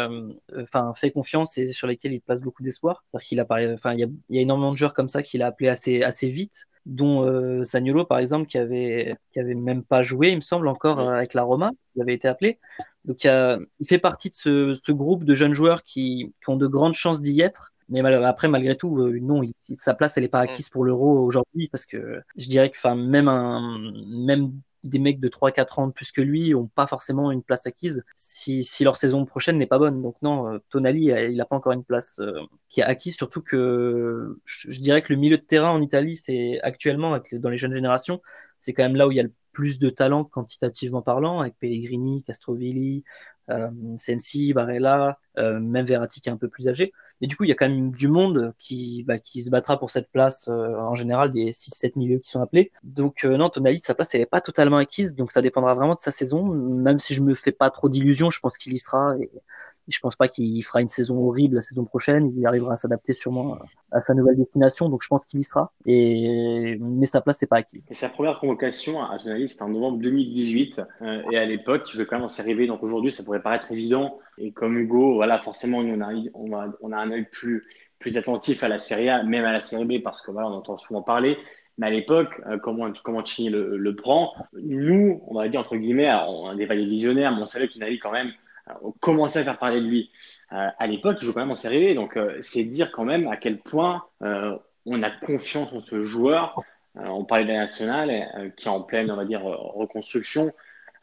[SPEAKER 6] enfin fait confiance et sur lesquels il place beaucoup d'espoir. C'est-à-dire qu'il a enfin il y a, il y a énormément de joueurs comme ça qu'il a appelé assez assez vite dont euh, Sagnolo par exemple qui avait qui avait même pas joué il me semble encore avec la Roma il avait été appelé donc il, a, il fait partie de ce, ce, groupe de jeunes joueurs qui, qui ont de grandes chances d'y être mais mal, après malgré tout euh, non il, sa place elle est pas acquise pour l'Euro aujourd'hui parce que je dirais que enfin même un même des mecs de 3-4 ans de plus que lui ont pas forcément une place acquise si, si leur saison prochaine n'est pas bonne. Donc non, euh, Tonali, il n'a pas encore une place euh, qui est acquise, surtout que je, je, dirais que le milieu de terrain en Italie, c'est actuellement, dans les jeunes générations, c'est quand même là où il y a le plus de talent quantitativement parlant, avec Pellegrini, Castrovilli, euh, Sensi, Barella, euh, même Verratti qui est un peu plus âgé. Et du coup, il y a quand même du monde qui, bah, qui se battra pour cette place, euh, en général, des 6-7 milieux qui sont appelés. Donc, euh, non, Tonali, sa place, elle n'est pas totalement acquise, donc ça dépendra vraiment de sa saison. Même si je me fais pas trop d'illusions, je pense qu'il y sera. Et, je pense pas qu'il fera une saison horrible la saison prochaine. Il arrivera à s'adapter sûrement à sa nouvelle destination, donc je pense qu'il y sera. Et mais sa place n'est pas acquise.
[SPEAKER 5] Sa première convocation à journaliste c'était en novembre 2018, euh, et à l'époque, je veux quand même s'y arriver. Donc aujourd'hui, ça pourrait paraître évident. Et comme Hugo, voilà, forcément, on a, on a, un œil plus plus attentif à la Serie A, même à la Série B, parce que voilà, entend souvent parler. Mais à l'époque, euh, comment comment Chini le, prend Nous, on va dire entre guillemets, on n'est pas des visionnaires, mais on savait qu'il avait quand même on commençait à faire parler de lui. Euh, à l'époque, il joue quand même en Série B, donc euh, c'est dire quand même à quel point euh, on a confiance en ce joueur. on parlait de la nationale, qui est en pleine, on va dire, reconstruction.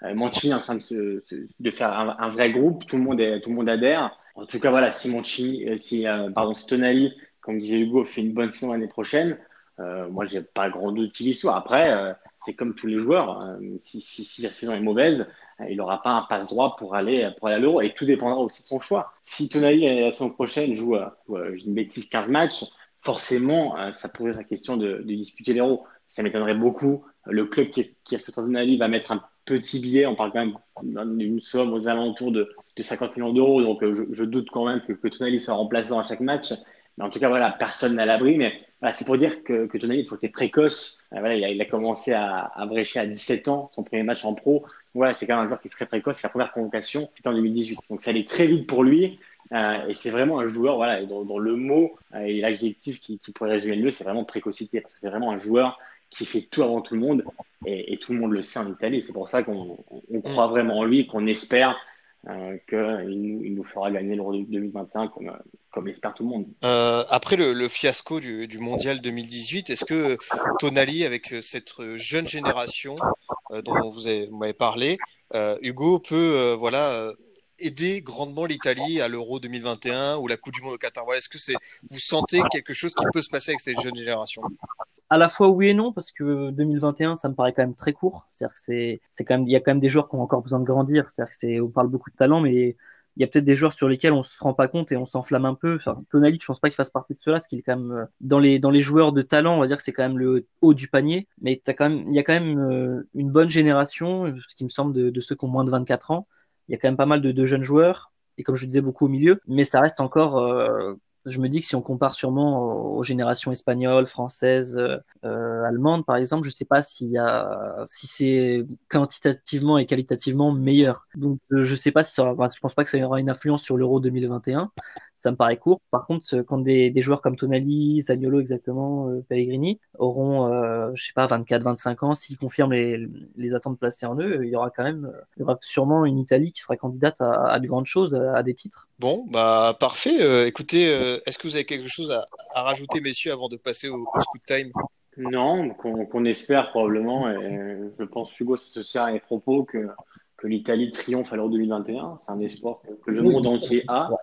[SPEAKER 5] Mancini est en train de, faire un, vrai groupe, tout le monde tout le monde adhère. En tout cas, voilà, si Mancini, si pardon, si Tonali, comme disait Hugo, fait une bonne saison l'année prochaine, moi, j'ai pas grand doute qu'il y soit. Après, c'est comme tous les joueurs. Si, la saison est mauvaise, il n'aura pas un passe droit pour aller, pour aller à l'euro. Et tout dépendra aussi de son choix. Si Tonali, la saison prochaine, joue, joue une bêtise, 15 matchs, forcément, ça poserait la question de, de discuter l'euro. Ça m'étonnerait beaucoup. Le club qui, qui recrute Tonali va mettre un petit billet. On parle quand même d'une somme aux alentours de, de 50 millions d'euros. Donc, je, doute quand même que, Tonali soit remplaçant à chaque match. Mais en tout cas, voilà, personne n'a l'abri. Mais voilà, c'est pour dire que, Tonali, il faut être précoce. Voilà, il, a, il a commencé à, à brécher à 17 ans, son premier match en pro voilà, c'est quand même un joueur qui est très précoce. Sa première convocation, c'était en 2018. Donc ça allait très vite pour lui. Euh, et c'est vraiment un joueur, voilà, dont, dont le mot euh, et l'adjectif qui, qui, pourrait résumer le mieux, c'est vraiment précocité. Parce que c'est vraiment un joueur qui fait tout avant tout le monde. Et, et tout le monde le sait en Italie. C'est pour ça qu'on on croit vraiment en lui, qu'on espère euh, qu'il il nous fera gagner l'Euro 2025 comme, comme espère tout le monde.
[SPEAKER 4] Euh, après le, fiasco du, Mondial 2018, est-ce que Tonali, avec cette jeune génération euh, dont vous m'avez parlé, euh, Hugo peut euh, voilà aider grandement l'Italie à l'Euro 2021 ou la Coupe du Monde au Qatar? Voilà, Est-ce que c'est vous sentez quelque chose qui peut se passer avec cette jeune génération?
[SPEAKER 6] À la fois oui et non parce que 2021 ça me paraît quand même très court c'est-à-dire que c'est c'est quand même il y a quand même des joueurs qui ont encore besoin de grandir c'est-à-dire que c'est on parle beaucoup de talent mais il y a peut-être des joueurs sur lesquels on se rend pas compte et on s'enflamme un peu. Enfin, Tonali, je pense pas qu'il fasse partie de cela, parce qu'il est quand même euh, dans les dans les joueurs de talent, on va dire que c'est quand même le haut du panier. Mais t'as quand même, il y a quand même euh, une bonne génération, ce qui me semble de, de, ceux qui ont moins de 24 ans. Il y a quand même pas mal de, de jeunes joueurs et comme je disais beaucoup au milieu, mais ça reste encore euh, je me dis que si on compare sûrement aux générations espagnoles, françaises, euh, euh allemandes, par exemple, je ne sais pas s'il y a, si c'est quantitativement et qualitativement meilleur. Donc, euh, je sais pas si ça, je pense pas que ça aura une influence sur l'Euro 2021. Ça me paraît court. Par contre, quand des, des joueurs comme Tonali, Zaniolo exactement, euh, Pellegrini auront, euh, je sais pas, 24, 25 ans, s'ils confirment les, les attentes placées en eux, il y aura quand même, il y aura sûrement une Italie qui sera candidate à, à de grandes choses, à des titres.
[SPEAKER 4] Bon, bah parfait. écoutez euh, est-ce que vous avez quelque chose à, à, rajouter, messieurs, avant de passer au, au scoot time?
[SPEAKER 5] Non, qu'on qu espère probablement. Et je pense, Hugo, ça se sert à mes propos que, que l'Italie triomphe à l'Euro 2021. C'est un espoir que, que, le monde entier a, euh,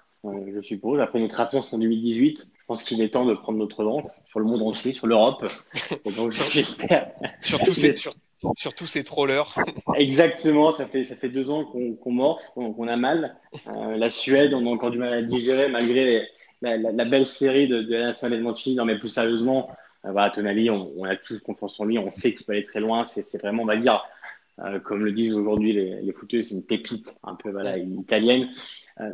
[SPEAKER 5] je suppose. Après notre absence en 2018, je pense qu'il est temps de prendre notre revanche sur le monde entier, sur l'Europe. [laughs] [laughs]
[SPEAKER 4] j'espère. Surtout, c'est [laughs] sur, Surtout ces trollers.
[SPEAKER 5] Exactement, ça fait, ça fait deux ans qu'on qu morfe, qu'on qu a mal. Euh, la Suède, on a encore du mal à digérer malgré les, la, la, la, belle série de, de la nationale de. Non, mais plus sérieusement, euh, voilà, Tonali, on, on, a tous confiance en lui, on sait qu'il peut aller très loin. C'est vraiment, on va dire, euh, comme le disent aujourd'hui les, les footeux, c'est une pépite un peu voilà, italienne. Euh,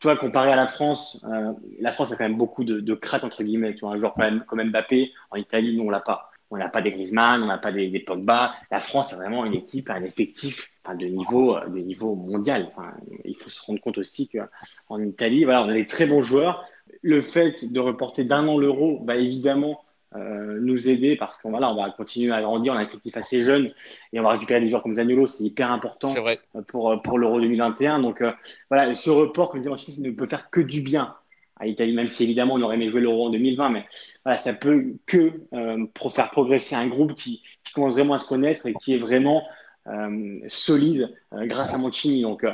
[SPEAKER 5] toi, comparé à la France, euh, la France a quand même beaucoup de, de cracks, entre guillemets. Tu vois, un joueur quand même, comme Mbappé, en Italie, nous, on l'a pas. On n'a pas des Griezmann, on n'a pas des, Pogba. La France a vraiment une équipe, un effectif enfin, de niveau, de niveau mondial. Enfin, il faut se rendre compte aussi qu'en Italie, voilà, on a des très bons joueurs le fait de reporter d'un an l'euro va évidemment euh, nous aider parce qu'on voilà, on va continuer à grandir, on a un effectif assez jeune et on va récupérer des joueurs comme Zaniolo, c'est hyper important
[SPEAKER 4] vrai.
[SPEAKER 5] pour, pour l'euro 2021. Donc euh, voilà, ce report, comme disait Antoine, ne peut faire que du bien à l'Italie, même si évidemment on aurait aimé jouer l'euro en 2020, mais voilà, ça peut que euh, pour faire progresser un groupe qui, qui, commence vraiment à se connaître et qui est vraiment euh, solide euh, grâce à Mancini. Donc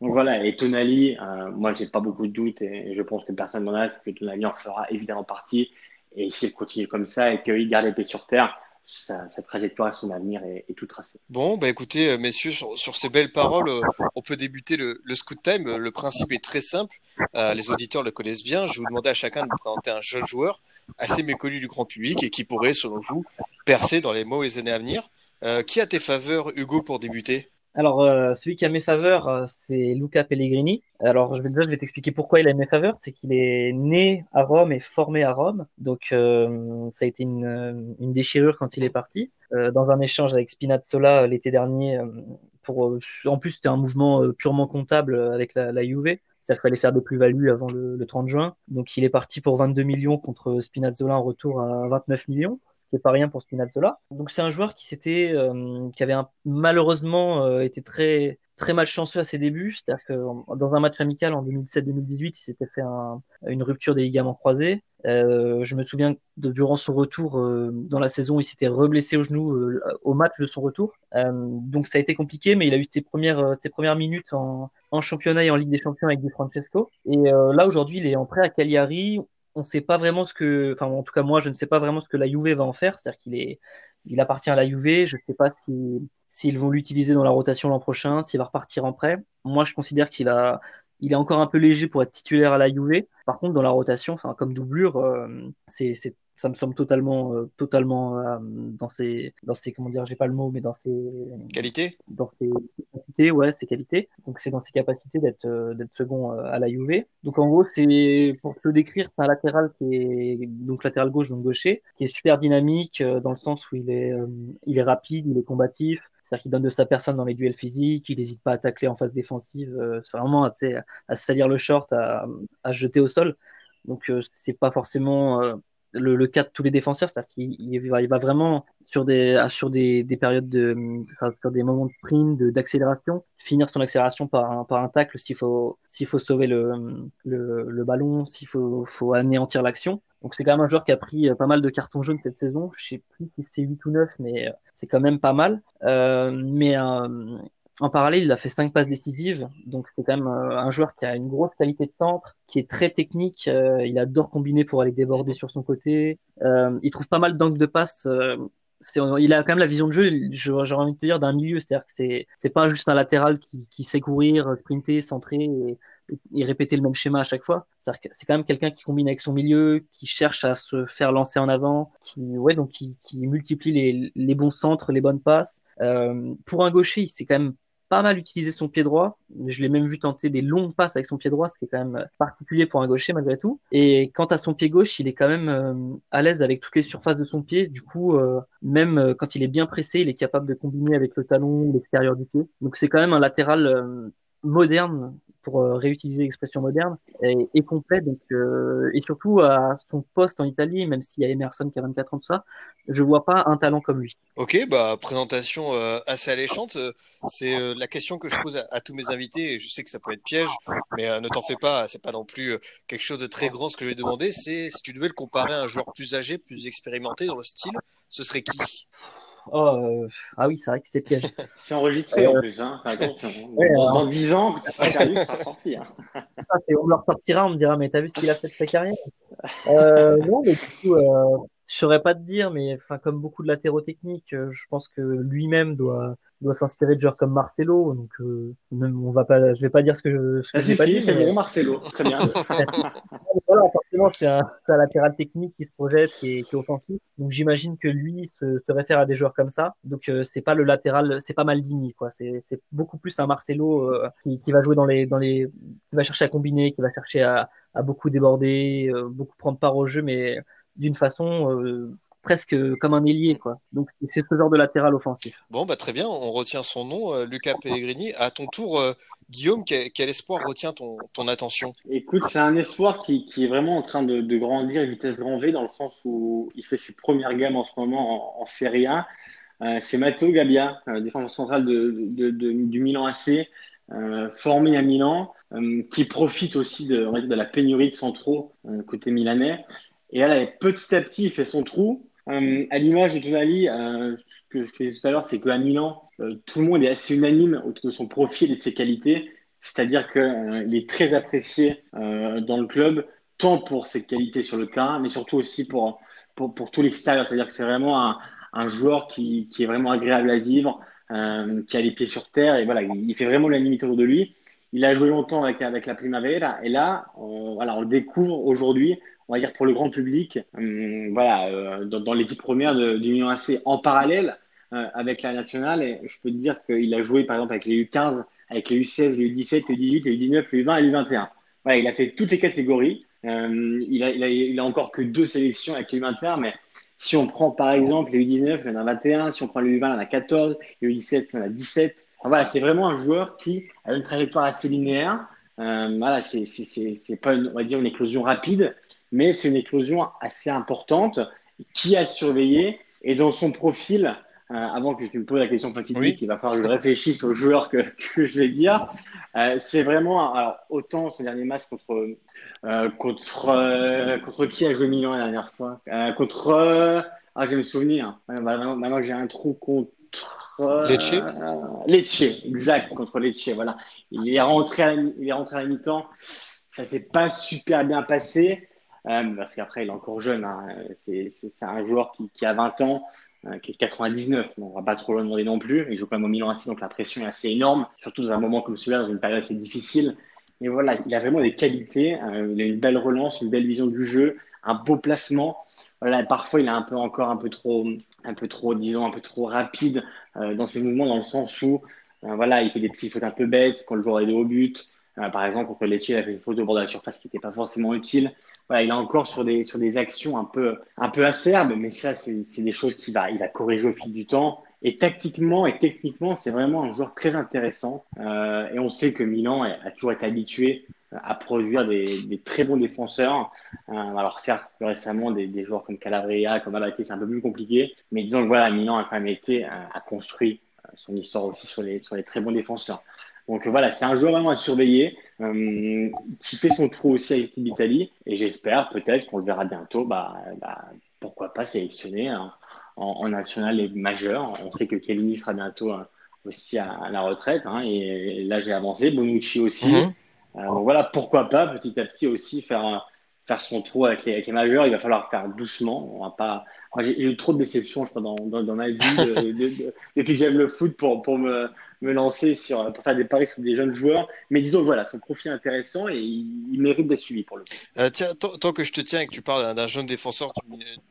[SPEAKER 5] donc voilà, et Tonali, euh, moi j'ai pas beaucoup de doutes et je pense que personne n'en a, c'est que Tonali en fera évidemment partie. Et s'il continue comme ça et qu'il garde pieds sur terre, sa, trajectoire et son avenir est, tout tracé.
[SPEAKER 4] Bon, bah écoutez, euh, messieurs, sur, ces belles paroles, euh, on peut débuter le, le, scoot time. Le principe est très simple. Euh, les auditeurs le connaissent bien. Je vais vous demander à chacun de vous présenter un jeune joueur assez méconnu du grand public et qui pourrait, selon vous, percer dans les mots et les années à venir. Qui a tes faveurs, Hugo, pour débuter?
[SPEAKER 6] Alors, euh, celui qui a mes faveurs, euh, c'est Luca Pellegrini. Alors, je vais, déjà, je vais t'expliquer pourquoi il a mes faveurs. C'est qu'il est né à Rome et formé à Rome. Donc, euh, ça a été une, une, déchirure quand il est parti. Euh, dans un échange avec Spinazzola l'été dernier, pour, en plus, c'était un mouvement purement comptable avec la, la. C'est-à-dire qu'il fallait faire des plus-values avant le, le 30 juin. Donc, il est parti pour 22 millions contre Spinazzola en retour à 29 millions pas rien pour Spinazzola. Donc c'est un joueur qui s'était, euh, qui avait malheureusement euh, été très très malchanceux à ses débuts. C'est-à-dire que dans un match amical en 2017-2018, il s'était fait un, une rupture des ligaments croisés. Euh, je me souviens de durant son retour euh, dans la saison, il s'était reblessé au genou euh, au match de son retour. donc ça a été compliqué, mais il a eu ses premières ses premières minutes en, en championnat et en Ligue des Champions avec Di Francesco. Et là aujourd'hui, il est en prêt à Cagliari on ne sait pas vraiment ce que, enfin en tout cas moi je ne sais pas vraiment ce que la Juve va en faire, c'est-à-dire qu'il est, il appartient à la Juve, je ne sais pas si s'ils vont l'utiliser dans la rotation l'an prochain, s'il va repartir en prêt. Moi je considère qu'il a, il est encore un peu léger pour être titulaire à la Juve. Par contre dans la rotation, enfin comme doublure, euh, c'est ça me semble totalement euh, totalement euh, dans ses dans ses comment dire j'ai pas le mot mais dans ses
[SPEAKER 4] qualités.
[SPEAKER 6] dans ses capacités ouais ses qualités. Donc c'est dans ses capacités d'être euh, d'être second à la Juve. Donc en gros c'est pour te le décrire c'est un latéral qui est donc latéral gauche donc gaucher qui est super dynamique dans le sens où il est il est rapide il est combatif. C'est-à-dire qu'il donne de sa personne dans les duels physiques, il n'hésite pas à tacler en phase défensive, c'est vraiment à, à salir le short, à, à jeter au sol. Donc c'est pas forcément le, le, cas de tous les défenseurs, c'est-à-dire qu'il il va, vraiment sur des sur des, des périodes de sur des moments de prime, d'accélération, finir son accélération par un, par un tacle s'il faut s'il faut sauver le, le, ballon, s'il faut, faut anéantir l'action. Donc c'est quand même un joueur qui a pris pas mal de cartons jaunes cette saison. Je sais plus si c'est 8 ou 9, mais c'est quand même pas mal. Euh, mais euh, en parallèle, il a fait cinq passes décisives, donc c'est quand même un joueur qui a une grosse qualité de centre, qui est très technique. il adore combiner pour aller déborder sur son côté. il trouve pas mal d'angles de passe il a quand même la vision de jeu, j'aurais envie de te dire, d'un milieu. C'est-à-dire que c'est, pas juste un latéral qui, qui sait courir, sprinter, centrer et, répéter le même schéma à chaque fois. C'est quand même quelqu'un qui combine avec son milieu, qui cherche à se faire lancer en avant, qui, ouais, donc qui, qui multiplie les, les bons centres, les bonnes passes. Euh, pour un gaucher, c'est quand même pas mal utilisé son pied droit. Je l'ai même vu tenter des longues passes avec son pied droit, ce qui est quand même particulier pour un gaucher malgré tout. Et quant à son pied gauche, il est quand même euh, à l'aise avec toutes les surfaces de son pied. Du coup, euh, même euh, quand il est bien pressé, il est capable de combiner avec le talon l'extérieur du pied. Donc c'est quand même un latéral moderne pour euh, réutiliser l'expression moderne, est, complet. Donc, euh, et surtout à son poste en Italie, même s'il y a Emerson qui a 24 ans, tout ça, je vois pas un talent comme lui.
[SPEAKER 4] Ok, bah présentation euh, assez alléchante. C'est la question que je pose à, tous mes invités. Et je sais que ça peut être piège, mais ne t'en fais pas. C'est pas non plus quelque chose de très grand ce que je vais demander. C'est si tu devais le comparer à un joueur plus âgé, plus expérimenté dans le style, ce serait qui?
[SPEAKER 6] Oh, euh, ah oui, c'est vrai que c'est piège. [laughs]
[SPEAKER 5] c'est enregistré en euh, plus. Hein. [laughs] dans, 10 ans, [laughs] ça sera sorti. Hein.
[SPEAKER 6] on le ressortira, on me dira, mais t'as vu ce qu'il a fait de sa carrière? Euh, Non, mais du coup, euh, je saurais pas te dire, mais enfin, comme beaucoup de latéraux techniques, je pense que lui-même doit doit s'inspirer de joueurs comme Marcelo. Donc, euh, on va pas, je vais pas dire ce que je, ce
[SPEAKER 5] que pas dit. C'est bon, Marcelo. Très bien. [laughs] [laughs]
[SPEAKER 6] voilà, forcément, c'est un, un, latéral technique qui se projette, qui est, qui est offensif. Donc, j'imagine que lui se, se, réfère à des joueurs comme ça. Donc, euh, c'est pas le latéral, c'est pas Maldini, quoi. C'est, c'est beaucoup plus un Marcelo euh, qui, qui va jouer dans les, dans les, qui va chercher à combiner, qui va chercher à, à beaucoup déborder, euh, beaucoup prendre part au jeu, mais d'une façon presque comme un ailier, quoi. Donc c'est ce genre de latéral offensif.
[SPEAKER 4] Bon, bah très bien, on retient son nom, euh, Lucas Pellegrini. À ton tour, euh, Guillaume, quel, espoir retient ton, ton attention?
[SPEAKER 5] Écoute, c'est un espoir qui, qui, est vraiment en train de, de, grandir à vitesse grand V, dans le sens où il fait ses premières gammes en ce moment en, Serie A. Euh, c'est Matteo Gabbia, défenseur central de, de, du Milan AC, formé à Milan, qui profite aussi de, on va dire, de la pénurie de centraux côté milanais. Et là, petit à petit, il fait son trou. Euh, à l'image de Tonali, euh, ce que je faisais tout à l'heure, c'est qu'à Milan, euh, tout le monde est assez unanime autour de son profil et de ses qualités. C'est-à-dire qu'il est très apprécié dans le club, tant pour ses qualités sur le terrain, mais surtout aussi pour, pour, pour tout l'extérieur. C'est-à-dire que c'est vraiment un, un joueur qui, qui, est vraiment agréable à vivre, qui a les pieds sur terre, et voilà, il, fait vraiment l'animité autour de lui. Il a joué longtemps avec, avec la Primavera, et là, on, voilà, on le découvre aujourd'hui on va dire pour le grand public, hum, voilà, euh, dans, l'équipe première de, du Milan AC en parallèle euh, avec la nationale. Et je peux te dire qu'il a joué par exemple avec les U15, avec les U16, les U17, les U18, les U19, les U20 et les U21. Voilà, il a fait toutes les catégories. Euh, il, a, a, encore que deux sélections avec les U21, mais si on prend par exemple les U19, il en a 21. Si on prend les U20, il en a 14. Les U17, il en a 17. voilà, c'est vraiment un joueur qui a une trajectoire assez linéaire. Euh, voilà, c'est pas, une, on va dire, une éclosion rapide, mais c'est une éclosion assez importante qui a surveillé et dans son profil, euh, avant que tu me poses la question fatidique, il va falloir que je réfléchisse aux joueurs que, [laughs] que je vais dire. Euh, c'est vraiment, alors, autant son dernier match contre, euh, contre, contre qui a joué Milan la dernière fois? Contre, ah, je vais me souvenir. Maintenant, maintenant j'ai un trou contre
[SPEAKER 4] Lecce
[SPEAKER 5] Lecce, exact, contre Lecce, voilà. Il est rentré à, il est rentré à la mi-temps. Ça s'est pas super bien passé. Euh, parce qu'après, il est encore jeune. Hein. C'est un joueur qui, qui, a 20 ans, euh, qui est 99. on va pas trop le demander non plus. Il joue quand même au Milan AC, donc la pression est assez énorme, surtout dans un moment comme celui-là, dans une période assez difficile. Mais voilà, il a vraiment des qualités. Euh, il a une belle relance, une belle vision du jeu, un beau placement. Parfois, il est un peu encore un peu trop, un peu trop, disons, un peu trop rapide euh, dans ses mouvements, dans le sens où, euh, voilà, il fait des petits fautes un peu bêtes quand le joueur est au but. Euh, par exemple, contre Lecce, il a fait une faute au bord de la surface qui n'était pas forcément utile. Voilà, il est encore sur des, sur des actions un peu, un peu acerbes, mais ça, c'est des choses qu'il va, il va corriger au fil du temps. Et tactiquement et techniquement, c'est vraiment un joueur très intéressant. Et on sait que Milan a, toujours été habitué à produire des, très bons défenseurs. Euh, alors certes, plus récemment, des, joueurs comme Calabria, comme Abate, c'est un peu plus compliqué. Mais disons que voilà, Milan a quand même été, a, construit son histoire aussi sur les, très bons défenseurs. Donc voilà, c'est un joueur vraiment à surveiller, euh, qui fait son trou aussi avec l'Italie. Et j'espère peut-être qu'on le verra bientôt, bah, bah pourquoi pas sélectionner en, en, national et majeur. On sait que Kellini sera bientôt aussi à, la retraite. Hein, et, là, j'ai avancé. Bonucci aussi.
[SPEAKER 4] Mhm.
[SPEAKER 5] Euh, donc voilà, pourquoi pas petit à petit aussi faire, un- faire son trou avec les, avec les majeurs. Il va falloir faire doucement. On va pas. J'ai eu trop de déceptions, je crois, dans, dans, dans ma vie de- de- de- depuis que j'aime le foot pour, pour me, me lancer sur, pour faire des paris sur des jeunes joueurs. Mais disons que voilà, son profil est intéressant et il, il mérite d'être suivi pour le coup.
[SPEAKER 4] Euh, tiens, tant, que je te tiens et que tu parles d'un- jeune défenseur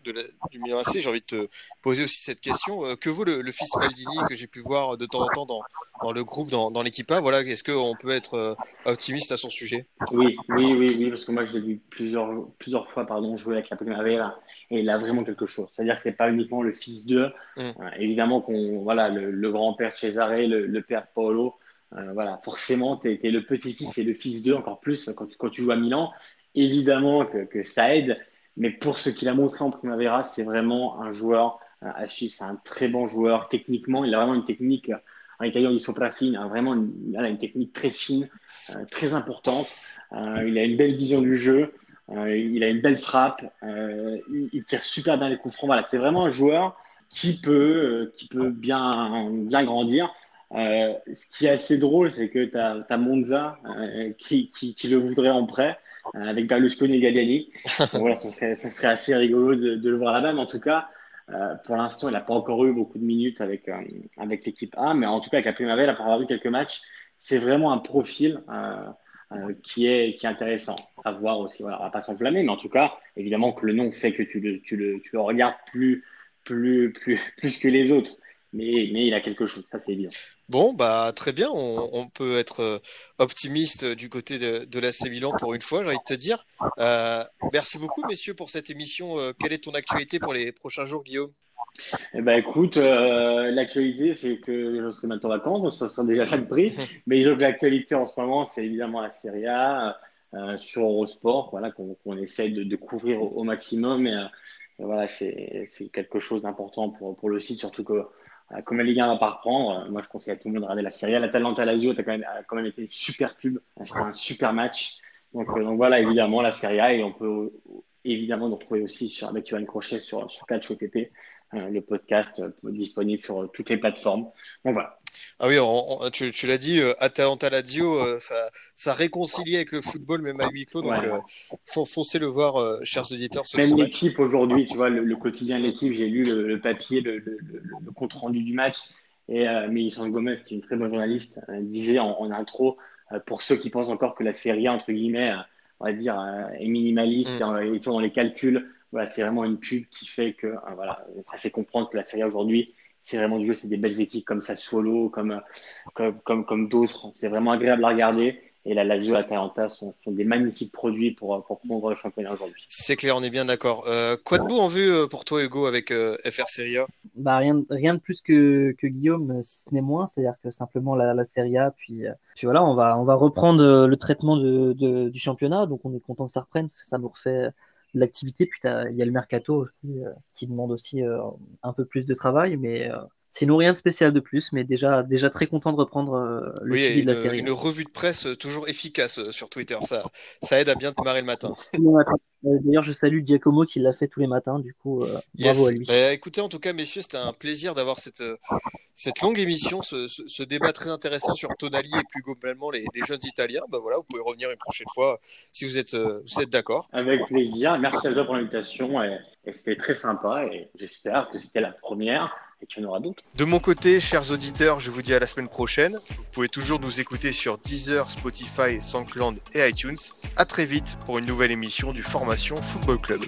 [SPEAKER 4] du, la- du Milan AC, j'ai envie de te poser aussi cette question. Euh, que vaut le, le fils Maldini que j'ai pu voir de temps en temps dans, dans le groupe, dans, dans l'équipe A? Voilà, est-ce qu'on peut être euh, optimiste à son sujet?
[SPEAKER 5] Oui, oui, oui, oui, parce que moi je l'ai vu plusieurs, plusieurs fois pardon, jouer avec la Primavera et il a vraiment quelque chose. C'est-à-dire que c'est pas uniquement le fils d'eux.
[SPEAKER 4] Mm.
[SPEAKER 5] Euh, évidemment qu'on voilà le, le grand-père Cesare, le, le père Paolo, euh, voilà forcément t'es es le petit-fils et le fils d'eux encore plus quand, tu- quand tu joues à Milan. Évidemment que, que ça aide, mais pour ce qu'il a montré en Primavera, c'est vraiment un joueur euh, à suivre. C'est un très bon joueur techniquement. Il a vraiment une technique. En italien, on dit sopraffine, hein, vraiment une, une technique très fine, euh, très importante. Euh, il a une belle vision du jeu. Euh, il a une belle frappe. Euh, il, il tire super bien les coups francs. Voilà, c'est vraiment un joueur qui peut, euh, qui peut bien, bien grandir. Euh, ce qui est assez drôle, c'est que tu as, Monza euh, qui, qui, qui le voudrait en prêt euh, avec Berlusconi et Galliani. Donc voilà, ça serait, ça serait assez rigolo de, de le voir là-bas. Mais en tout cas, euh, pour l'instant, il n'a pas encore eu beaucoup de minutes avec, euh, avec l'équipe A. Mais en tout cas, avec la Primavera, après avoir vu quelques matchs, c'est vraiment un profil euh, euh, qui, est, qui est intéressant à voir aussi. Voilà, on va pas s'enflammer, mais en tout cas, évidemment que le nom fait que tu le, tu le, tu le regardes plus, plus, plus, [laughs] plus que les autres. Mais, mais il a quelque chose, ça c'est évident.
[SPEAKER 4] Bon, bah très bien, on, peut être euh, optimiste du côté de, de l'AC pour une fois, j'ai envie de te dire. Euh, merci beaucoup, messieurs, pour cette émission. Euh, quelle est ton actualité pour les prochains jours, Guillaume?
[SPEAKER 5] Eh ben écoute, euh, l'actualité c'est que je serai maintenant en vacances, donc ça sera déjà ça de prix. Mais disons que l'actualité en ce moment, c'est évidemment la Serie A euh, sur Eurosport, voilà qu'on qu'on essaie de, de couvrir au, au maximum. Et, euh, et voilà, c'est c'est quelque chose d'important pour, pour le site, surtout que comme la Ligue 1 va pas reprendre, moi je conseille à tout le monde de regarder la Serie A. L'Atalanta Lazio a quand même, a quand même été une super pub, c'était un super match. Donc, donc voilà, évidemment la Serie A et on peut évidemment nous retrouver aussi sur, avec Johan Crochet sur, sur Catch OTP, le podcast euh, disponible sur euh, toutes les plateformes. Donc voilà.
[SPEAKER 4] Ah oui, on- on- tu, tu l'as dit, euh, Atalanta Lazio, euh, ça, ça réconcilie avec le football, même à huis clos. Donc,
[SPEAKER 5] Ouais.
[SPEAKER 4] euh, foncez le voir, euh, chers auditeurs. ce-
[SPEAKER 5] Même l'équipe aujourd'hui, tu vois, le, le quotidien de l'équipe, j'ai lu le, le papier, le, compte rendu du match. Et euh, Gomez, qui est une très bonne journaliste, euh, disait en, en intro, euh, pour ceux qui pensent encore que la série A, entre guillemets, euh, on va dire, euh, est minimaliste
[SPEAKER 4] Mm.
[SPEAKER 5] et toujours dans les calculs, voilà, c'est vraiment une pub qui fait que, euh, voilà, ça fait comprendre que la série A aujourd'hui, c'est vraiment du jeu, c'est des belles équipes comme Sassuolo, comme, euh, comme, comme, comme d'autres. C'est vraiment agréable à regarder. Et la Lazio et l'Atalanta sont, sont des magnifiques produits pour, pour prendre le championnat aujourd'hui.
[SPEAKER 4] C'est clair, on est bien d'accord. Euh, quoi de beau en vue euh, pour toi, Hugo, avec euh, FR Serie A?
[SPEAKER 6] Bah rien, rien de plus que, que Guillaume, euh, si ce n'est moins, c'est-à-dire que simplement la, la Serie A, puis, euh, puis voilà, on va, on va reprendre euh, le traitement de, de- du championnat, donc on est content que ça reprenne, parce que ça nous refait l'activité, puis il y a le mercato aussi, euh, qui demande aussi euh, un peu plus de travail, mais euh, sinon rien de spécial de plus, mais déjà, déjà très content de reprendre euh, le
[SPEAKER 4] Oui,
[SPEAKER 6] suivi de la série.
[SPEAKER 4] une revue de presse euh, toujours efficace euh, sur Twitter. Ça, ça aide à bien démarrer le matin. [laughs]
[SPEAKER 6] D'ailleurs, je salue Giacomo qui l'a fait tous les matins, du coup, euh,
[SPEAKER 4] Yes.
[SPEAKER 6] bravo à lui.
[SPEAKER 4] Bah, écoutez, en tout cas, messieurs, c'était un plaisir d'avoir cette, euh, cette longue émission, ce, ce- ce débat très intéressant sur Tonali et plus globalement les, les jeunes Italiens. Bah voilà, vous pouvez revenir une prochaine fois si vous êtes, euh, vous êtes d'accord.
[SPEAKER 5] Avec plaisir. Merci à toi pour l'invitation. Et, et c'était très sympa. Et j'espère que c'était la première
[SPEAKER 4] De mon côté, chers auditeurs, je vous dis à la semaine prochaine. Vous pouvez toujours nous écouter sur Deezer, Spotify, SoundCloud et iTunes. À très vite pour une nouvelle émission du Formation Football Club.